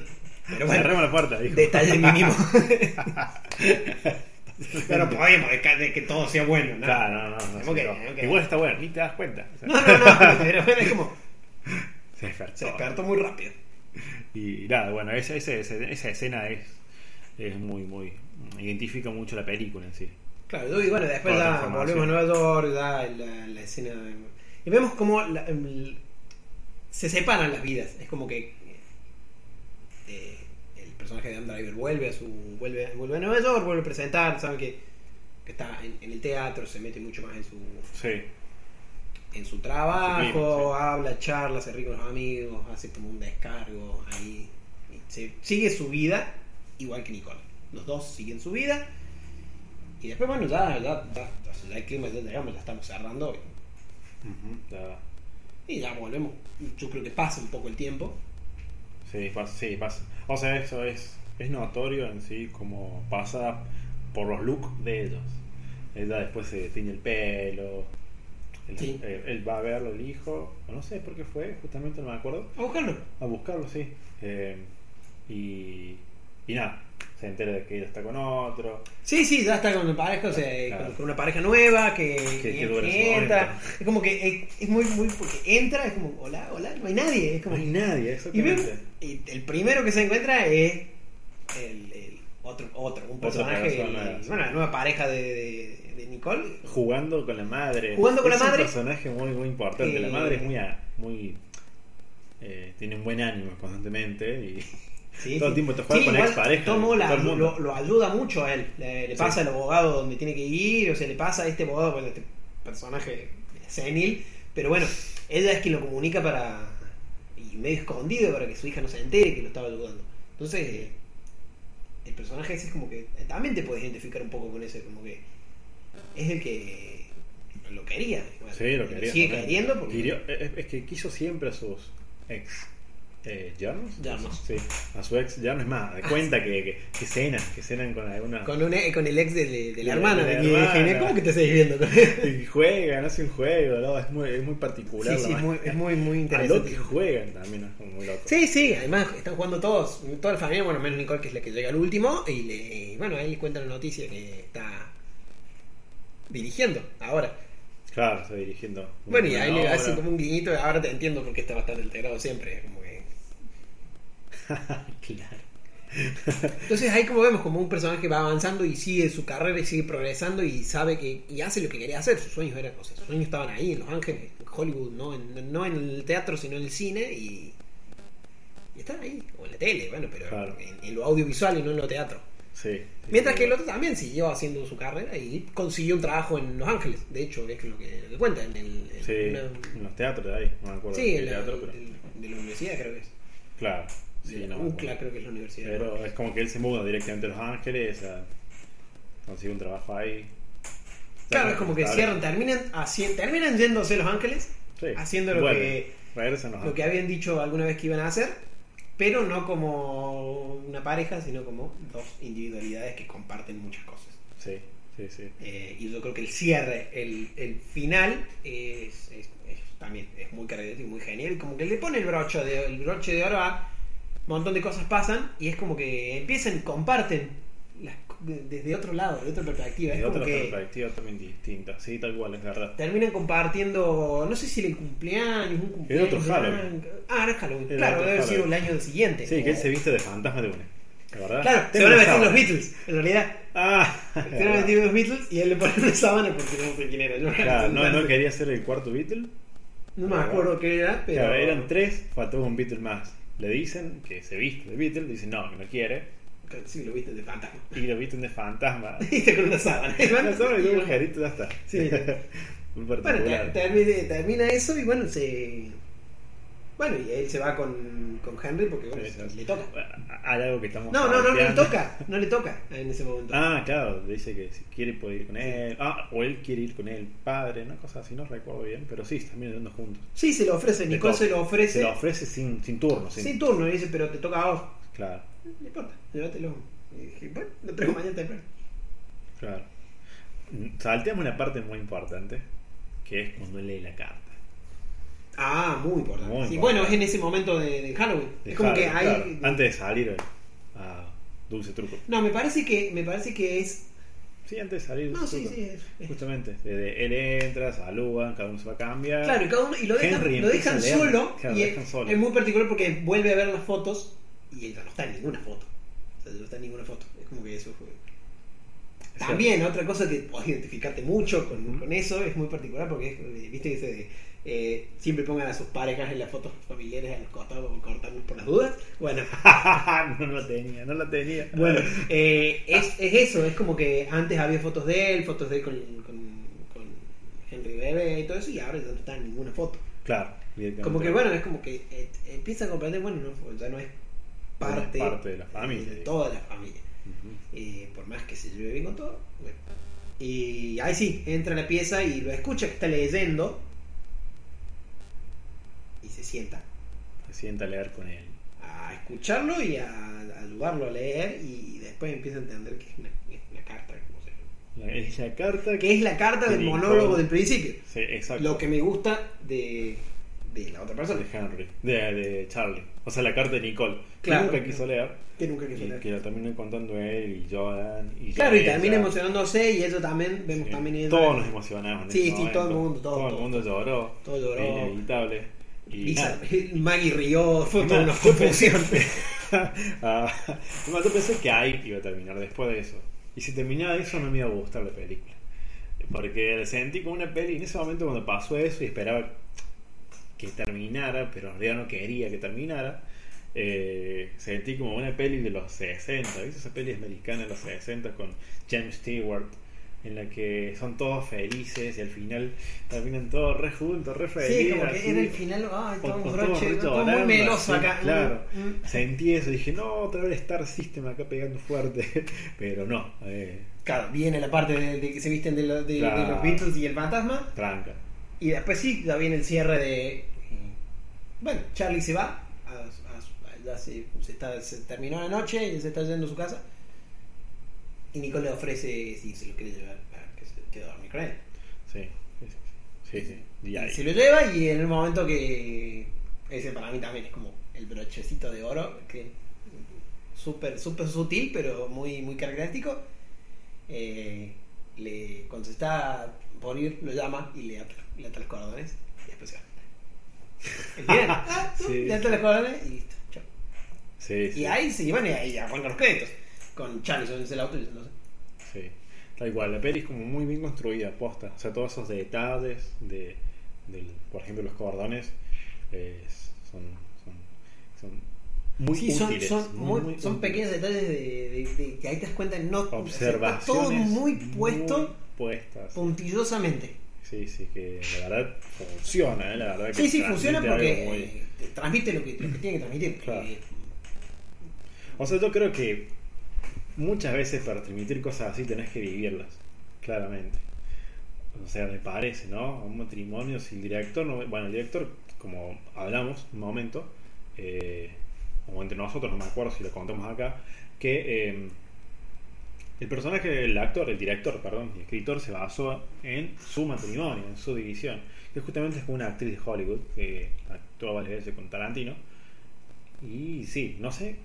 Pero bueno, Cerremos la puerta, dijo. detalle mínimo. pero podemos, de que, todo sea bueno, ¿no? Claro, no, no, no. Ok, sí, no. ok. Igual está bueno, ni te das cuenta. O sea, No, no, no, pero bueno, es como. Se despertó. Se despertó muy rápido. Y nada, bueno, esa, esa, esa, escena es, es muy, muy. Identifica mucho la película en sí. Claro, y bueno, después ya volvemos a Nueva York, ya la, la escena. Y vemos como la- el- se separan las vidas. Es como que eh, el personaje de Adam Driver vuelve a su vuelve, vuelve a Nueva York, vuelve a presentar, sabe que, que está en, en el teatro, se mete mucho más en su Sí, en su trabajo, habla, charla, se ríe con los amigos, hace como un descargo ahí. Se- sigue su vida igual que Nicole. Los dos siguen su vida. Y después, bueno, ya, ya, ya, ya el clima ya llegamos, ya estamos cerrando. Ya- Y ya volvemos. Yo creo que pasa un poco el tiempo. sí, pasa, sí, pasa. O sea, eso es, es notorio en sí como pasa por los looks de ellos. Ella después se tiñe el pelo. Sí. eh, él va a verlo, el hijo. o No sé por qué fue, justamente no me acuerdo. A buscarlo. A buscarlo, sí. Eh, y, y nada, se entera de que ella está con otro. Sí, sí, ya está con una pareja, o sea, Claro. con, con una pareja nueva que, Que- que que dura su entra. Es como que es, es muy, muy. Porque entra, es como, hola, hola, no hay nadie. Es como, No hay nadie, Y, exactamente. y el primero que se encuentra es el, el otro, otro, un personaje, persona, sí. bueno, la nueva pareja de, de, de Nicole. Jugando con la madre. Jugando con es la madre. un personaje muy, muy importante. Eh, La madre es muy. muy eh, tiene un buen ánimo constantemente. Y Sí, todo el tiempo te juega Sí, con igual expareja. Tomo la- todo lo, lo ayuda mucho a él. Le, pasa al abogado donde tiene que ir, o sea, le pasa a este abogado, bueno, este personaje senil. Pero bueno, ella es quien lo comunica para. y medio escondido para que su hija no se entere que lo estaba ayudando. Entonces, eh, el personaje ese es como que. También te puedes identificar un poco con ese, como que. Es el que lo quería. Bueno, Sí, lo quería. Sigue queriendo porque. Es que quiso siempre a sus ex. Eh. Yernos. Sí, a su ex yerno es más. Cuenta que, que, que cenan, que cenan con alguna. Con, un, con el ex de, de- de la hermana de la hermana. ¿Cómo que te seguís viendo? Y juegan, hace un juego, ¿no? Es muy, es muy particular. Sí, sí, es muy, es muy, muy A lo interesante. que juegan también, es muy loco. Sí, sí, además están jugando todos, toda la familia, bueno, menos Nicole que es la que llega al último, y le, bueno, ahí le cuentan la noticia que está dirigiendo ahora. Claro, está dirigiendo. una Bueno, y ahí le hacen como un guiñito, ahora te entiendo por qué está bastante alterado siempre, como. claro. Entonces ahí como vemos como un personaje va avanzando y sigue su carrera y sigue progresando y sabe que y hace lo que quería hacer, sus sueños eran, o sea, sus sueños estaban ahí en Los Ángeles, en Hollywood, no en, no en el teatro sino en el cine y, y están ahí, o en la tele, bueno, pero Claro. en, en lo audiovisual y no en lo teatro. Sí. Mientras que el otro también siguió haciendo su carrera y consiguió un trabajo en Los Ángeles. De hecho, es lo que, lo que cuenta en el. en una- en los teatros de ahí, no me acuerdo sí, de en la- teatro, pero. de la universidad, creo que es. Claro. Sí, no UCLA, creo que es la universidad. Pero es como que él se muda directamente a Los Ángeles, a consigue un trabajo ahí. Claro, es como que cierran, terminan, haci- terminan yéndose a Los Ángeles, Sí. haciendo lo que, lo que habían dicho alguna vez que iban a hacer, pero no como una pareja, sino como dos individualidades que comparten muchas cosas. Sí, sí, sí. Eh, y yo creo que el cierre, el, el final, es, es- es- también es muy característico, muy genial. Y como que le pone el broche de, el broche de oro a un montón de cosas pasan y es como que empiezan, comparten las desde otro lado, de otra perspectiva. Es De como otra que perspectiva también distinta. Sí, tal cual, es verdad. terminan compartiendo, no sé si el cumpleaños, un cumpleaños. otro Halloween. Ah, era Halloween. Era claro, debe haber sido el año siguiente. Sí, que él se viste de fantasma de una. ¿La verdad? Claro, se van a vestir los. Beatles, en realidad. Ah, Se van a vestir los Beatles y él le pone una sábana porque no sé quién era. Yo Claro, no, no quería ser el cuarto Beatle. No me acuerdo qué era, pero. Claro, eran tres, faltó un Beatle más. Le dicen que se viste de Beatle, dicen no, que no quiere. Sí, lo viste de fantasma. Y lo visten de fantasma. Viste con una sábana. Una sábana y un agujerito, ya está. Sí. Muy Bueno, particular. termina, termina eso y bueno, se. Bueno, y él se va con, con Henry porque bueno, Sí, le toca. Hay algo que estamos. No, no, no, no le toca, no le toca en ese momento. Ah, claro, dice que si quiere puede ir con él. Ah, o él quiere ir con el padre, una cosa así, no recuerdo bien, pero sí, están viendo juntos. Sí, se lo ofrece, Le Nicole toca. se lo ofrece Se lo ofrece sin, sin turno, sin, sin turno, y dice, pero te toca a vos. Claro, No importa, llévatelo. Y dije, bueno, lo traigo mañana temprano. claro. Mm, Salteamos una parte muy importante, que es cuando él lee la carta. Ah, muy importante. Muy importante. bueno, es en ese momento de, de Halloween. De es como que hay. claro, antes de salir a Dulce Truco. No, me parece que me parece que es. Sí, antes de salir. No, sí, sí, es- Justamente, desde él entra, saludan, cada uno se va a cambiar. Claro, y cada uno y lo dejan, lo dejan solo claro, y lo es, dejan solo. es muy particular porque vuelve a ver las fotos y ella no está en ninguna foto. O sea, no está en ninguna foto. Es como que eso fue. También, otra cosa que podés identificarte mucho con eso es muy particular porque es, eh, viste que se, eh, siempre pongan a sus parejas en las fotos familiares a los costados para cortarnos por las dudas. Bueno, no lo tenía, no lo tenía. bueno eh, es, es eso, es como que antes había fotos de él, fotos de él con, con, con Henry Bebe y todo eso, y ahora ya no está en ninguna foto. Claro. Como que bueno, es como que eh, empieza a comprender, bueno, no, ya no es No es parte, de la familia, de toda la familia. Eh, por más que se lleve bien con todo. bueno. Y ahí sí, entra a la pieza y lo escucha que está leyendo se sienta Se sienta a leer con él. a escucharlo y a, a ayudarlo a leer y después empieza a entender que es una, es una carta. como se llama. La- Es la carta Que es la carta del monólogo todo. del principio. Sí, exacto. Lo que me gusta de, de la otra persona. de Henry, de, de Charlie. O sea, la carta de Nicole. Claro. Que nunca quiso leer. Que nunca quiso Y leer. que la terminó contando él y Jordan. Y Claro, y termina emocionándose y eso también, vemos Sí. también Todos nos emocionamos. en Sí, sí, momento. todo el mundo, todo, el todo. mundo lloró. Todo lloró. Inevitable. Y Lisa-. Maggie rió, fue toda una confusión. Además, yo pensé que ahí iba a terminar después de eso. Y si terminaba eso, no me iba a gustar la película. Porque sentí como una peli en ese momento cuando pasó eso y esperaba que terminara, pero en realidad no quería que terminara. eh, sentí como una peli de los 60, ¿viste? Esa peli americana de los 60 con James Stewart, en la que son todos felices y al final terminan todos re juntos, re felices. Sí, como que así. era el final, ay, todo Con- un con broche, todos todo muy meloso así, acá. Claro, Mm, mm. sentí eso, dije, no, otra vez Star System acá pegando fuerte, pero no, eh, Claro, viene la parte de, de que se visten de, lo- de- de Claro. los Beatles y el fantasma. tranca. Y después sí, ya viene el cierre de. Bueno, Charlie se va. a- a- a- ya se, se está, se terminó la noche y se está yendo a su casa. Y Nicole le ofrece si se lo quiere llevar para que se quede a dormir con él. Sí, sí, sí, sí, sí. Y ahí. Se lo lleva y en el momento que. Ese para mí también es como el brochecito de oro. Que súper, súper sutil, pero muy, muy característico. Eh, le, cuando se está por ir, lo llama y le ata, le ata los cordones. Y después se va. Ah, Sí. Le ata los cordones y listo. chao. Sí, sí. Y ahí se iban y ahí arrancan los créditos. Con Charlie subiéndose el auto y diciendo, Sí, tal cual. La peli es como muy bien construida, posta. O sea, todos esos detalles de, por ejemplo, los cordones eh, son, son, son muy Sí, útiles. son, muy- muy son pequeños detalles de, de- de- que ahí te das cuenta, no, está observaciones. todo muy puesto muy puestas. puntillosamente. Sí, sí, que la verdad funciona, ¿eh? la verdad que Sí, sí, funciona porque muy- transmite lo que, lo que tiene que transmitir. Claro. Eh, O sea, yo creo que muchas veces para transmitir cosas así tenés que vivirlas, claramente. O sea, me parece, ¿no? Un matrimonio, si el director no... Bueno, el director, como hablamos un momento, eh, como entre nosotros, no me acuerdo si lo contamos acá, que eh, el personaje, el actor, el director, perdón, el escritor se basó en su matrimonio, en su división, que justamente es una actriz de Hollywood que actuó varias veces con Tarantino. Y sí, no sé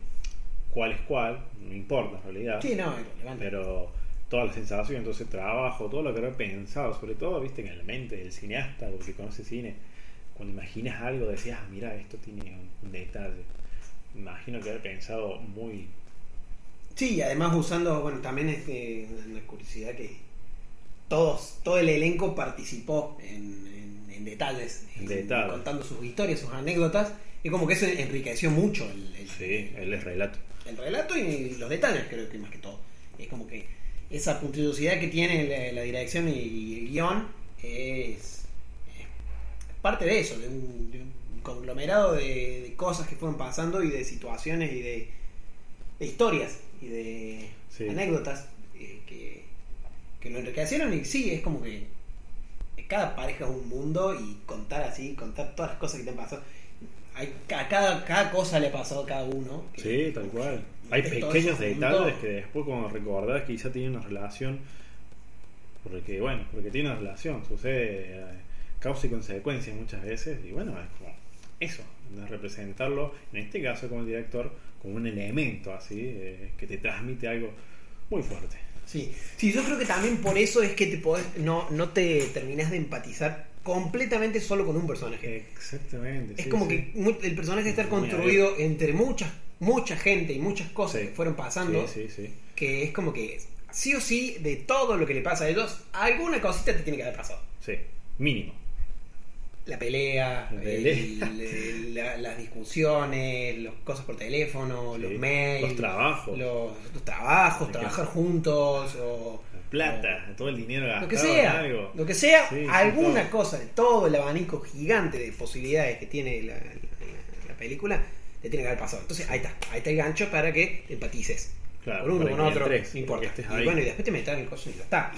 cuál es cuál, no importa en realidad. sí, no. Pero toda la sensación, entonces trabajo, todo lo que habrá pensado, sobre todo, viste, en la mente del cineasta, o que conoce cine, cuando imaginas algo decías, ah, mira, esto tiene un, detalle. Imagino que haber pensado muy... Sí, y además usando, bueno, también es que una curiosidad que todos, todo el elenco participó en, en- en detalles, En detalles. contando sus historias, sus anécdotas, y como que eso enriqueció mucho el, el- Sí, es relato. El relato y los detalles, creo que más que todo. Es como que esa puntillosidad que tiene la, la dirección y el guion es, es parte de eso, de un, de un conglomerado de, de cosas que fueron pasando y de situaciones y de, de historias y de Sí. anécdotas eh, que, que lo enriquecieron y sí, es como que cada pareja es un mundo y contar así, contar todas las cosas que te han pasado. Hay, a cada, cada cosa le ha pasado a cada uno. que- Sí, tal cual. Hay pequeños detalles que después cuando recordás quizá tiene una relación, porque bueno, porque tiene una relación, sucede eh, causa y consecuencia muchas veces, y bueno, es como eso, de representarlo, en este caso como director, como un elemento así, eh, que te transmite algo muy fuerte. Sí. sí, yo creo que también por eso es que te podés, no, no te terminás de empatizar completamente solo con un personaje. Exactamente. es sí, como sí. que el personaje está construido entre muchas, mucha gente y muchas cosas Sí. que fueron pasando, Sí, sí, sí. que es como que sí o sí, de todo lo que le pasa a ellos, alguna cosita te tiene que haber pasado. Sí, mínimo. La pelea, La pelea. el- el- la- las discusiones, las cosas por teléfono, los mails, Los trabajos. los, los trabajos, trabajar juntos, o plata, todo el dinero lo que en sea, algo. lo que sea, Sí, sí, alguna todo. cosa de todo el abanico gigante de posibilidades que tiene la, la- la película, le tiene que haber pasado. Entonces ahí está, ahí está el gancho para que te empatices. Claro, por uno, con otro, no importa. Y bueno, y después te metan el coso y ya está.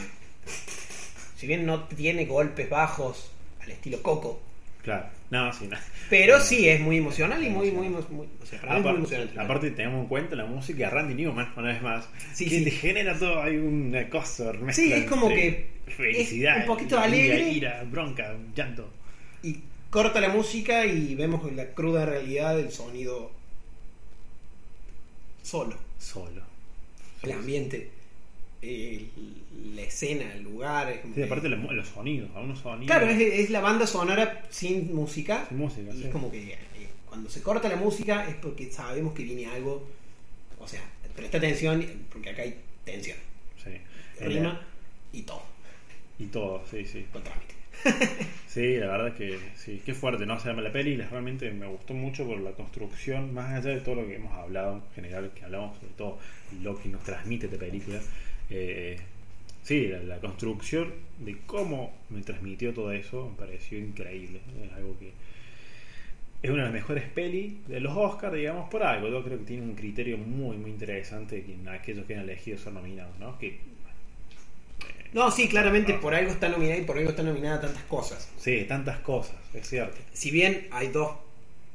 Si bien no tiene golpes bajos al estilo Coco, Claro, no, sí, no. pero sí es muy emocional y muy, muy, muy, muy- o sea, para mí es muy emocionante. aparte tenemos en cuenta la música de Randy Newman, una vez más, Sí, que sí. te genera todo, hay una cosa Sí, es como que felicidad, un poquito alegre. ira, bronca, llanto. Y corta la música y vemos la cruda realidad del sonido solo. Solo. el ambiente, el- la escena, el lugar. es como Sí, que- aparte los, los sonidos, algunos sonidos. Claro, es, es la banda sonora sin música. Sin música, y sí. es como que eh, cuando se corta la música es porque sabemos que viene algo. O sea, presta atención porque acá hay tensión, Sí. rima y todo. Y todo, sí, sí. Con trámite. Sí, la verdad es que sí, qué fuerte, ¿no? O sea, la peli realmente me gustó mucho por la construcción, más allá de todo lo que hemos hablado en general, que hablamos sobre todo lo que nos transmite esta película. Eh, sí, la, la construcción de cómo me transmitió todo eso me pareció increíble. Es algo que es una de las mejores peli de los Oscars, digamos, por algo. Yo creo que tiene un criterio muy, muy interesante que aquellos que han elegido ser nominados, ¿no? Que No, sí, claramente Ah. por algo está nominada y por algo está nominada tantas cosas. sí, tantas cosas, es cierto. Si bien hay dos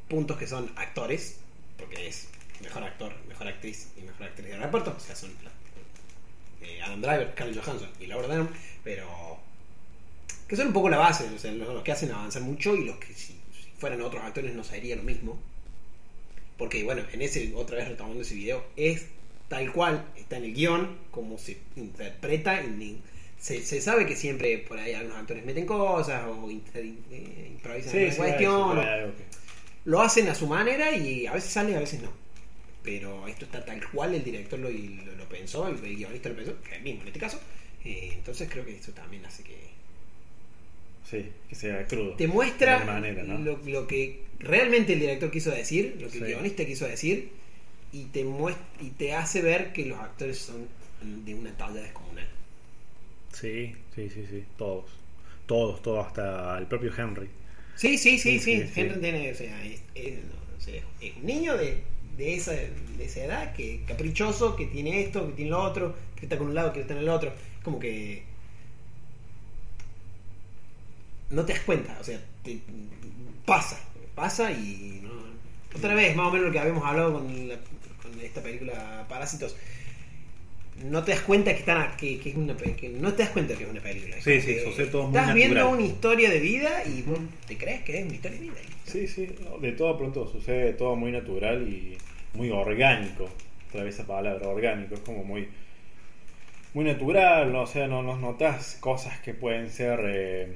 puntos que son actores, porque es mejor actor, mejor actriz y mejor actriz de reparto, o sea, son eh, Adam Driver, Scarlett Johansson y Laura Dern, pero que son un poco la base, o sea, los, que hacen avanzar mucho y los que si, si fueran otros actores no sería lo mismo. Porque bueno, en ese, otra vez retomando ese video, es tal cual, está en el guion, como se interpreta, y se, se sabe que siempre por ahí algunos actores meten cosas o inter- eh, improvisan alguna sí, cuestión, hay- o- hay algo que- lo hacen a su manera y a veces sale y a veces no. Pero esto está tal cual el director lo, lo, lo pensó, el, el guionista lo pensó, que es el mismo en este caso. Eh, entonces creo que eso también hace que Sí, que sea crudo. te muestra lo, lo que realmente el director quiso decir, lo que el guionista quiso decir, y te muestra, y te hace ver que los actores son de una talla descomunal. Sí, sí, sí, sí. Todos. Todos, todos, hasta el propio Henry. Sí, sí, sí, Sí, sí. sí, sí. Henry tiene, o sea, es, es- no, o sea, es un niño de, de, esa, de esa edad, que caprichoso, que tiene esto, que tiene lo otro, que está con un lado, que está en el otro. Como que no te das cuenta, o sea, te- pasa, pasa y no, otra vez, más o menos lo que habíamos hablado con, la- con esta película Parásitos. No te das cuenta que, están, que, que es una que no te das cuenta que es una película. Sí, sí, sucede todo muy Estás viendo una historia de vida y vos te crees que es una historia de vida. Sí, sí. De todo pronto sucede todo muy natural y muy orgánico. Otra vez esa palabra, orgánico. Es como muy muy natural. ¿no? O sea, no nos notas cosas que pueden ser eh,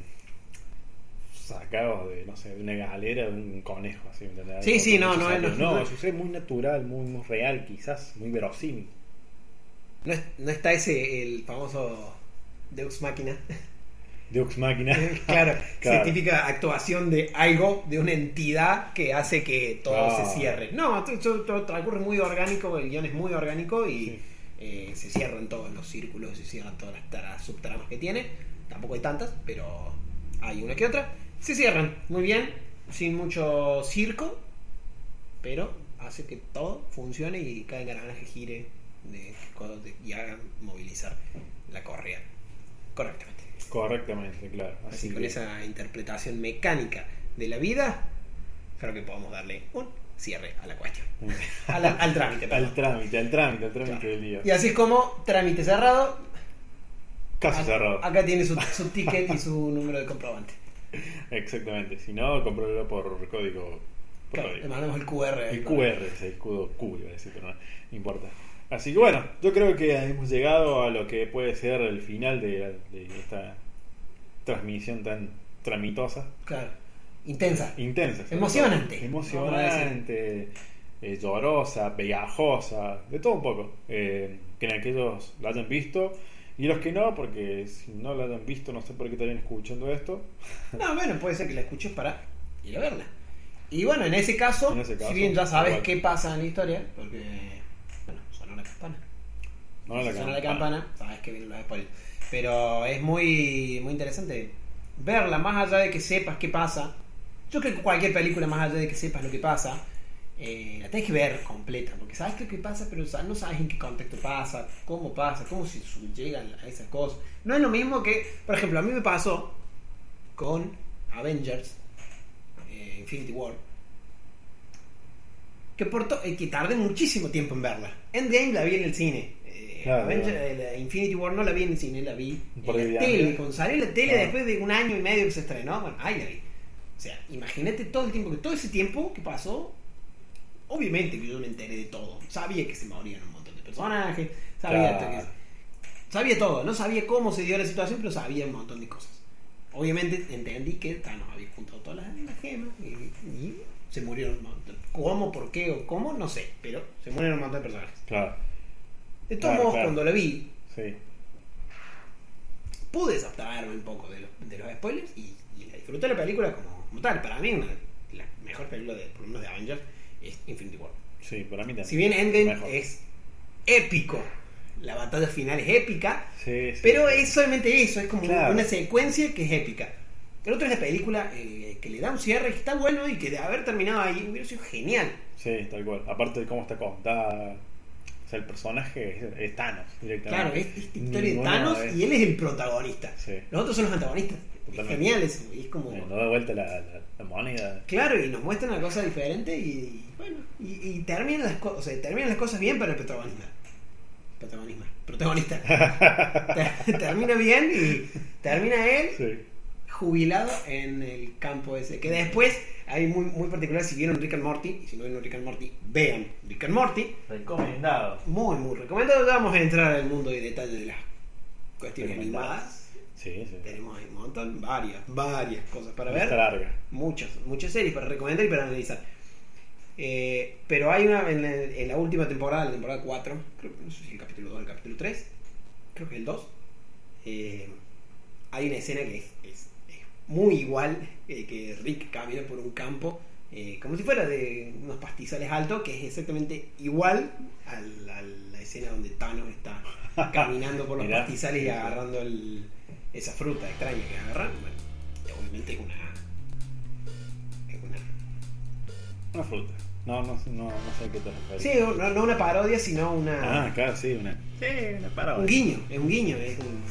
sacados de, no sé, de una galera de un conejo. Así, ¿me entendés? Sí, sí, no, no, no, no. sucede muy natural, muy, muy real, quizás, muy verosímil. No, es- no está ese, el famoso Deus Máquina. Deux Máquina. claro, Claro. científica actuación de algo, de una entidad que hace que todo Ah. se cierre. No, todo, transcurre muy orgánico, el guion es muy orgánico y Sí. eh, se cierran todos los círculos, se cierran todas las subtramas que tiene. Tampoco hay tantas, pero hay una que otra. Se cierran muy bien sin mucho circo, pero hace que todo funcione y cada engranaje gire de, de- y haga movilizar la correa correctamente. Correctamente, claro. Así, Así con esa interpretación mecánica de la vida, creo que podemos darle un cierre a la cuestión. A la- al trámite, perdón. al trámite, al trámite, al trámite Claro. del día. Y así es como trámite cerrado. Casi Acá- cerrado. Acá tiene su, su ticket y su número de comprobante. Exactamente. Si no, comprólo por código. Por Claro, le mandamos el QR. El QR, es el Q, Q iba a decir, pero no, no importa. Así que bueno, yo creo que hemos llegado a lo que puede ser el final de, de esta transmisión tan tramitosa, Claro. Intensa. intensa. Emocionante, Emocionante, eh, llorosa, pegajosa, de todo un poco. Eh, que en aquellos la hayan visto y los que no, porque si no la hayan visto, no sé por qué estarían escuchando esto. No, bueno, puede ser que la escuches para ir a verla. Y bueno, en ese caso, En ese caso, si bien ya sabes igual. qué pasa en la historia, porque, campana. No Si la suena la campana. sabes que vienen los spoilers. Pero es muy, muy interesante verla, más allá de que sepas qué pasa. Yo creo que cualquier película, más allá de que sepas lo que pasa, eh, la tenés que ver completa, porque sabes qué pasa, pero no sabes en qué contexto pasa, cómo pasa, cómo se llegan a esas cosas. No es lo mismo que, por ejemplo, a mí me pasó con Avengers, eh, Infinity War, que, por eh, que tardé muchísimo tiempo en verla. Endgame la vi en el cine. Eh, Claro, eh, la Infinity War no la vi en el cine, la vi Por en la tele. Cuando salió en la tele Claro. después de un año y medio que se estrenó, bueno, ahí la vi. O sea, imagínate todo el tiempo, que todo ese tiempo que pasó, obviamente que yo me enteré de todo. Sabía que se morían un montón de personajes, sabía, Claro. que- sabía todo. No sabía cómo se dio la situación, pero sabía un montón de cosas. Obviamente entendí que Thanos había juntado todas las, las gemas y, y se murieron un montón. ¿Cómo, por qué o cómo? No sé, pero se murieron un montón de personajes. Claro, De todos Claro, modos, claro. cuando la vi, sí. pude abstraerme un poco de los, de los spoilers y, y la disfruté la película como, como tal. Para mí, una, la mejor película, de, por lo menos de Avengers, es Infinity War. Sí, para mí también. Si bien Endgame es épico, la batalla final es épica, Sí, sí, pero es solamente eso, es como Claro. una secuencia que es épica. El otro es la película eh, que le da un cierre, que está bueno y que de haber terminado ahí hubiera sido genial. Sí, tal cual. Aparte de cómo está contada. O sea, el personaje es, es Thanos directamente. Claro, es historia de Thanos es- y él es el protagonista. Sí. Los otros son los antagonistas. Es Totalmente. genial eso, y es como... Eh, No da vuelta la, la- la moneda. Claro, y nos muestran una cosa diferente y, y bueno, y, y terminan las cosas, o sea, terminan las cosas bien para el protagonista. Protagonismo, protagonista. Ter- termina bien y termina él Sí. Jubilado en el campo ese. Que después hay muy, muy particular, si vieron Rick and Morty, y si no vieron Rick and Morty, vean Rick and Morty. Recomendado. Muy, muy recomendado. Vamos a entrar al mundo y detalle de las cuestiones animadas. Sí, sí. Tenemos un montón, varias, varias cosas para ver. larga. muchas, muchas series para recomendar y para analizar. Eh, pero hay una en la, en la última temporada, la temporada 4, creo que no sé si el capítulo 2 o el capítulo 3, creo que el 2, eh, hay una escena que es muy igual, eh, que Rick camina por un campo, eh, como si fuera de unos pastizales altos, que es exactamente igual al- a la escena donde Thanos está caminando por los Mirá. pastizales y agarrando el- esa fruta extraña que agarran. Bueno, obviamente es una es una Una fruta. No, no, no, no sé a qué te refieres. sí no, no una parodia sino una Ah, claro, sí, una. Sí, una parodia. un guiño es un guiño es un,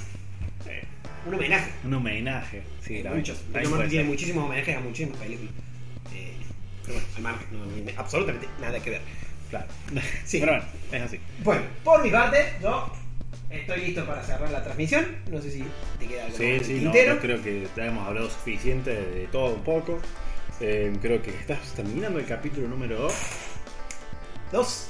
un homenaje un homenaje. Sí, Eh, también. muchos Rick and Morty tiene muchísimos homenajes a muchísimas películas Eh, pero bueno al margen no tiene absolutamente nada que ver Claro. Sí. Pero bueno, es así. bueno por mi parte yo estoy listo para cerrar la transmisión no sé si te queda algo Sí, sí, no, creo que ya hemos hablado suficiente de todo un poco. Eh, creo que estás terminando el capítulo número 2. dos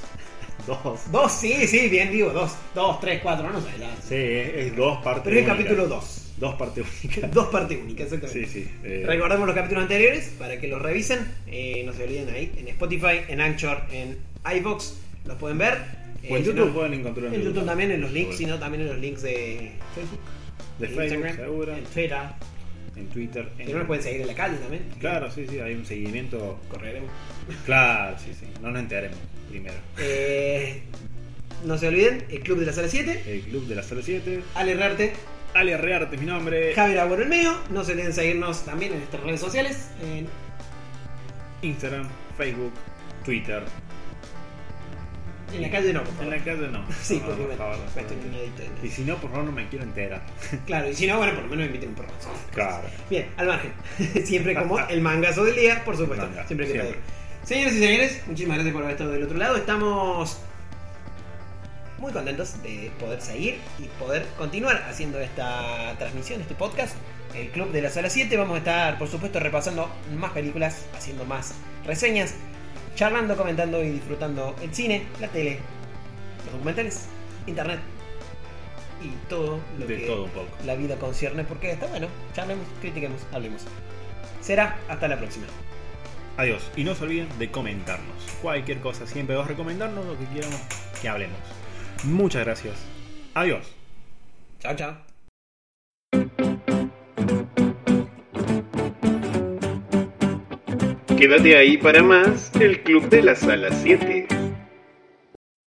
Dos. dos sí sí bien digo dos dos tres cuatro no sé la- Sí, es, es dos partes. pero es el únicas. capítulo dos Dos partes únicas. dos partes únicas exactamente Sí, sí. eh, Recordemos los capítulos anteriores para que los revisen. Eh, no se olviden ahí en Spotify, en Anchor, en iBox. Los pueden ver. o en Eh, si YouTube no, pueden encontrar en YouTube también en los links, sino también en los links de Facebook, De en Facebook, Instagram, en Twitter. En Twitter. En- no, nos pueden seguir en la calle también. Claro, sí, sí, hay un seguimiento. Correremos. Claro, sí, sí. No nos enteremos primero. Eh, no se olviden, el Club de la Sala 7. El Club de la Sala 7. Ale Rearte es mi nombre. Javier Agüero el mío. No se olviden seguirnos también en nuestras redes sociales. En Instagram, Facebook, Twitter. En la calle no, por En favor. la calle no. Sí, No, porque por me, favor, me estoy Y si no, por favor, no me quiero enterar. Claro, y si no, bueno, por lo menos inviten un programa. Claro. Bien, al margen. siempre como el mangazo del día, por supuesto. Manga, siempre que siempre. pedir. Señores y señores, muchísimas gracias por haber estado del otro lado. Estamos muy contentos de poder seguir y poder continuar haciendo esta transmisión, este podcast. El Club de la Sala 7. Vamos a estar, por supuesto, repasando más películas, haciendo más reseñas, charlando, comentando y disfrutando el cine, la tele, los documentales, internet y todo lo De que todo un poco. la vida concierne, porque está bueno. Charlemos, critiquemos, hablemos. Será hasta la próxima. Adiós. Y no se olviden de comentarnos. Cualquier cosa, siempre vas a recomendarnos lo que quieramos que hablemos. Muchas gracias. Adiós. Chao, chao. Quédate ahí para más el Club de la Sala 7.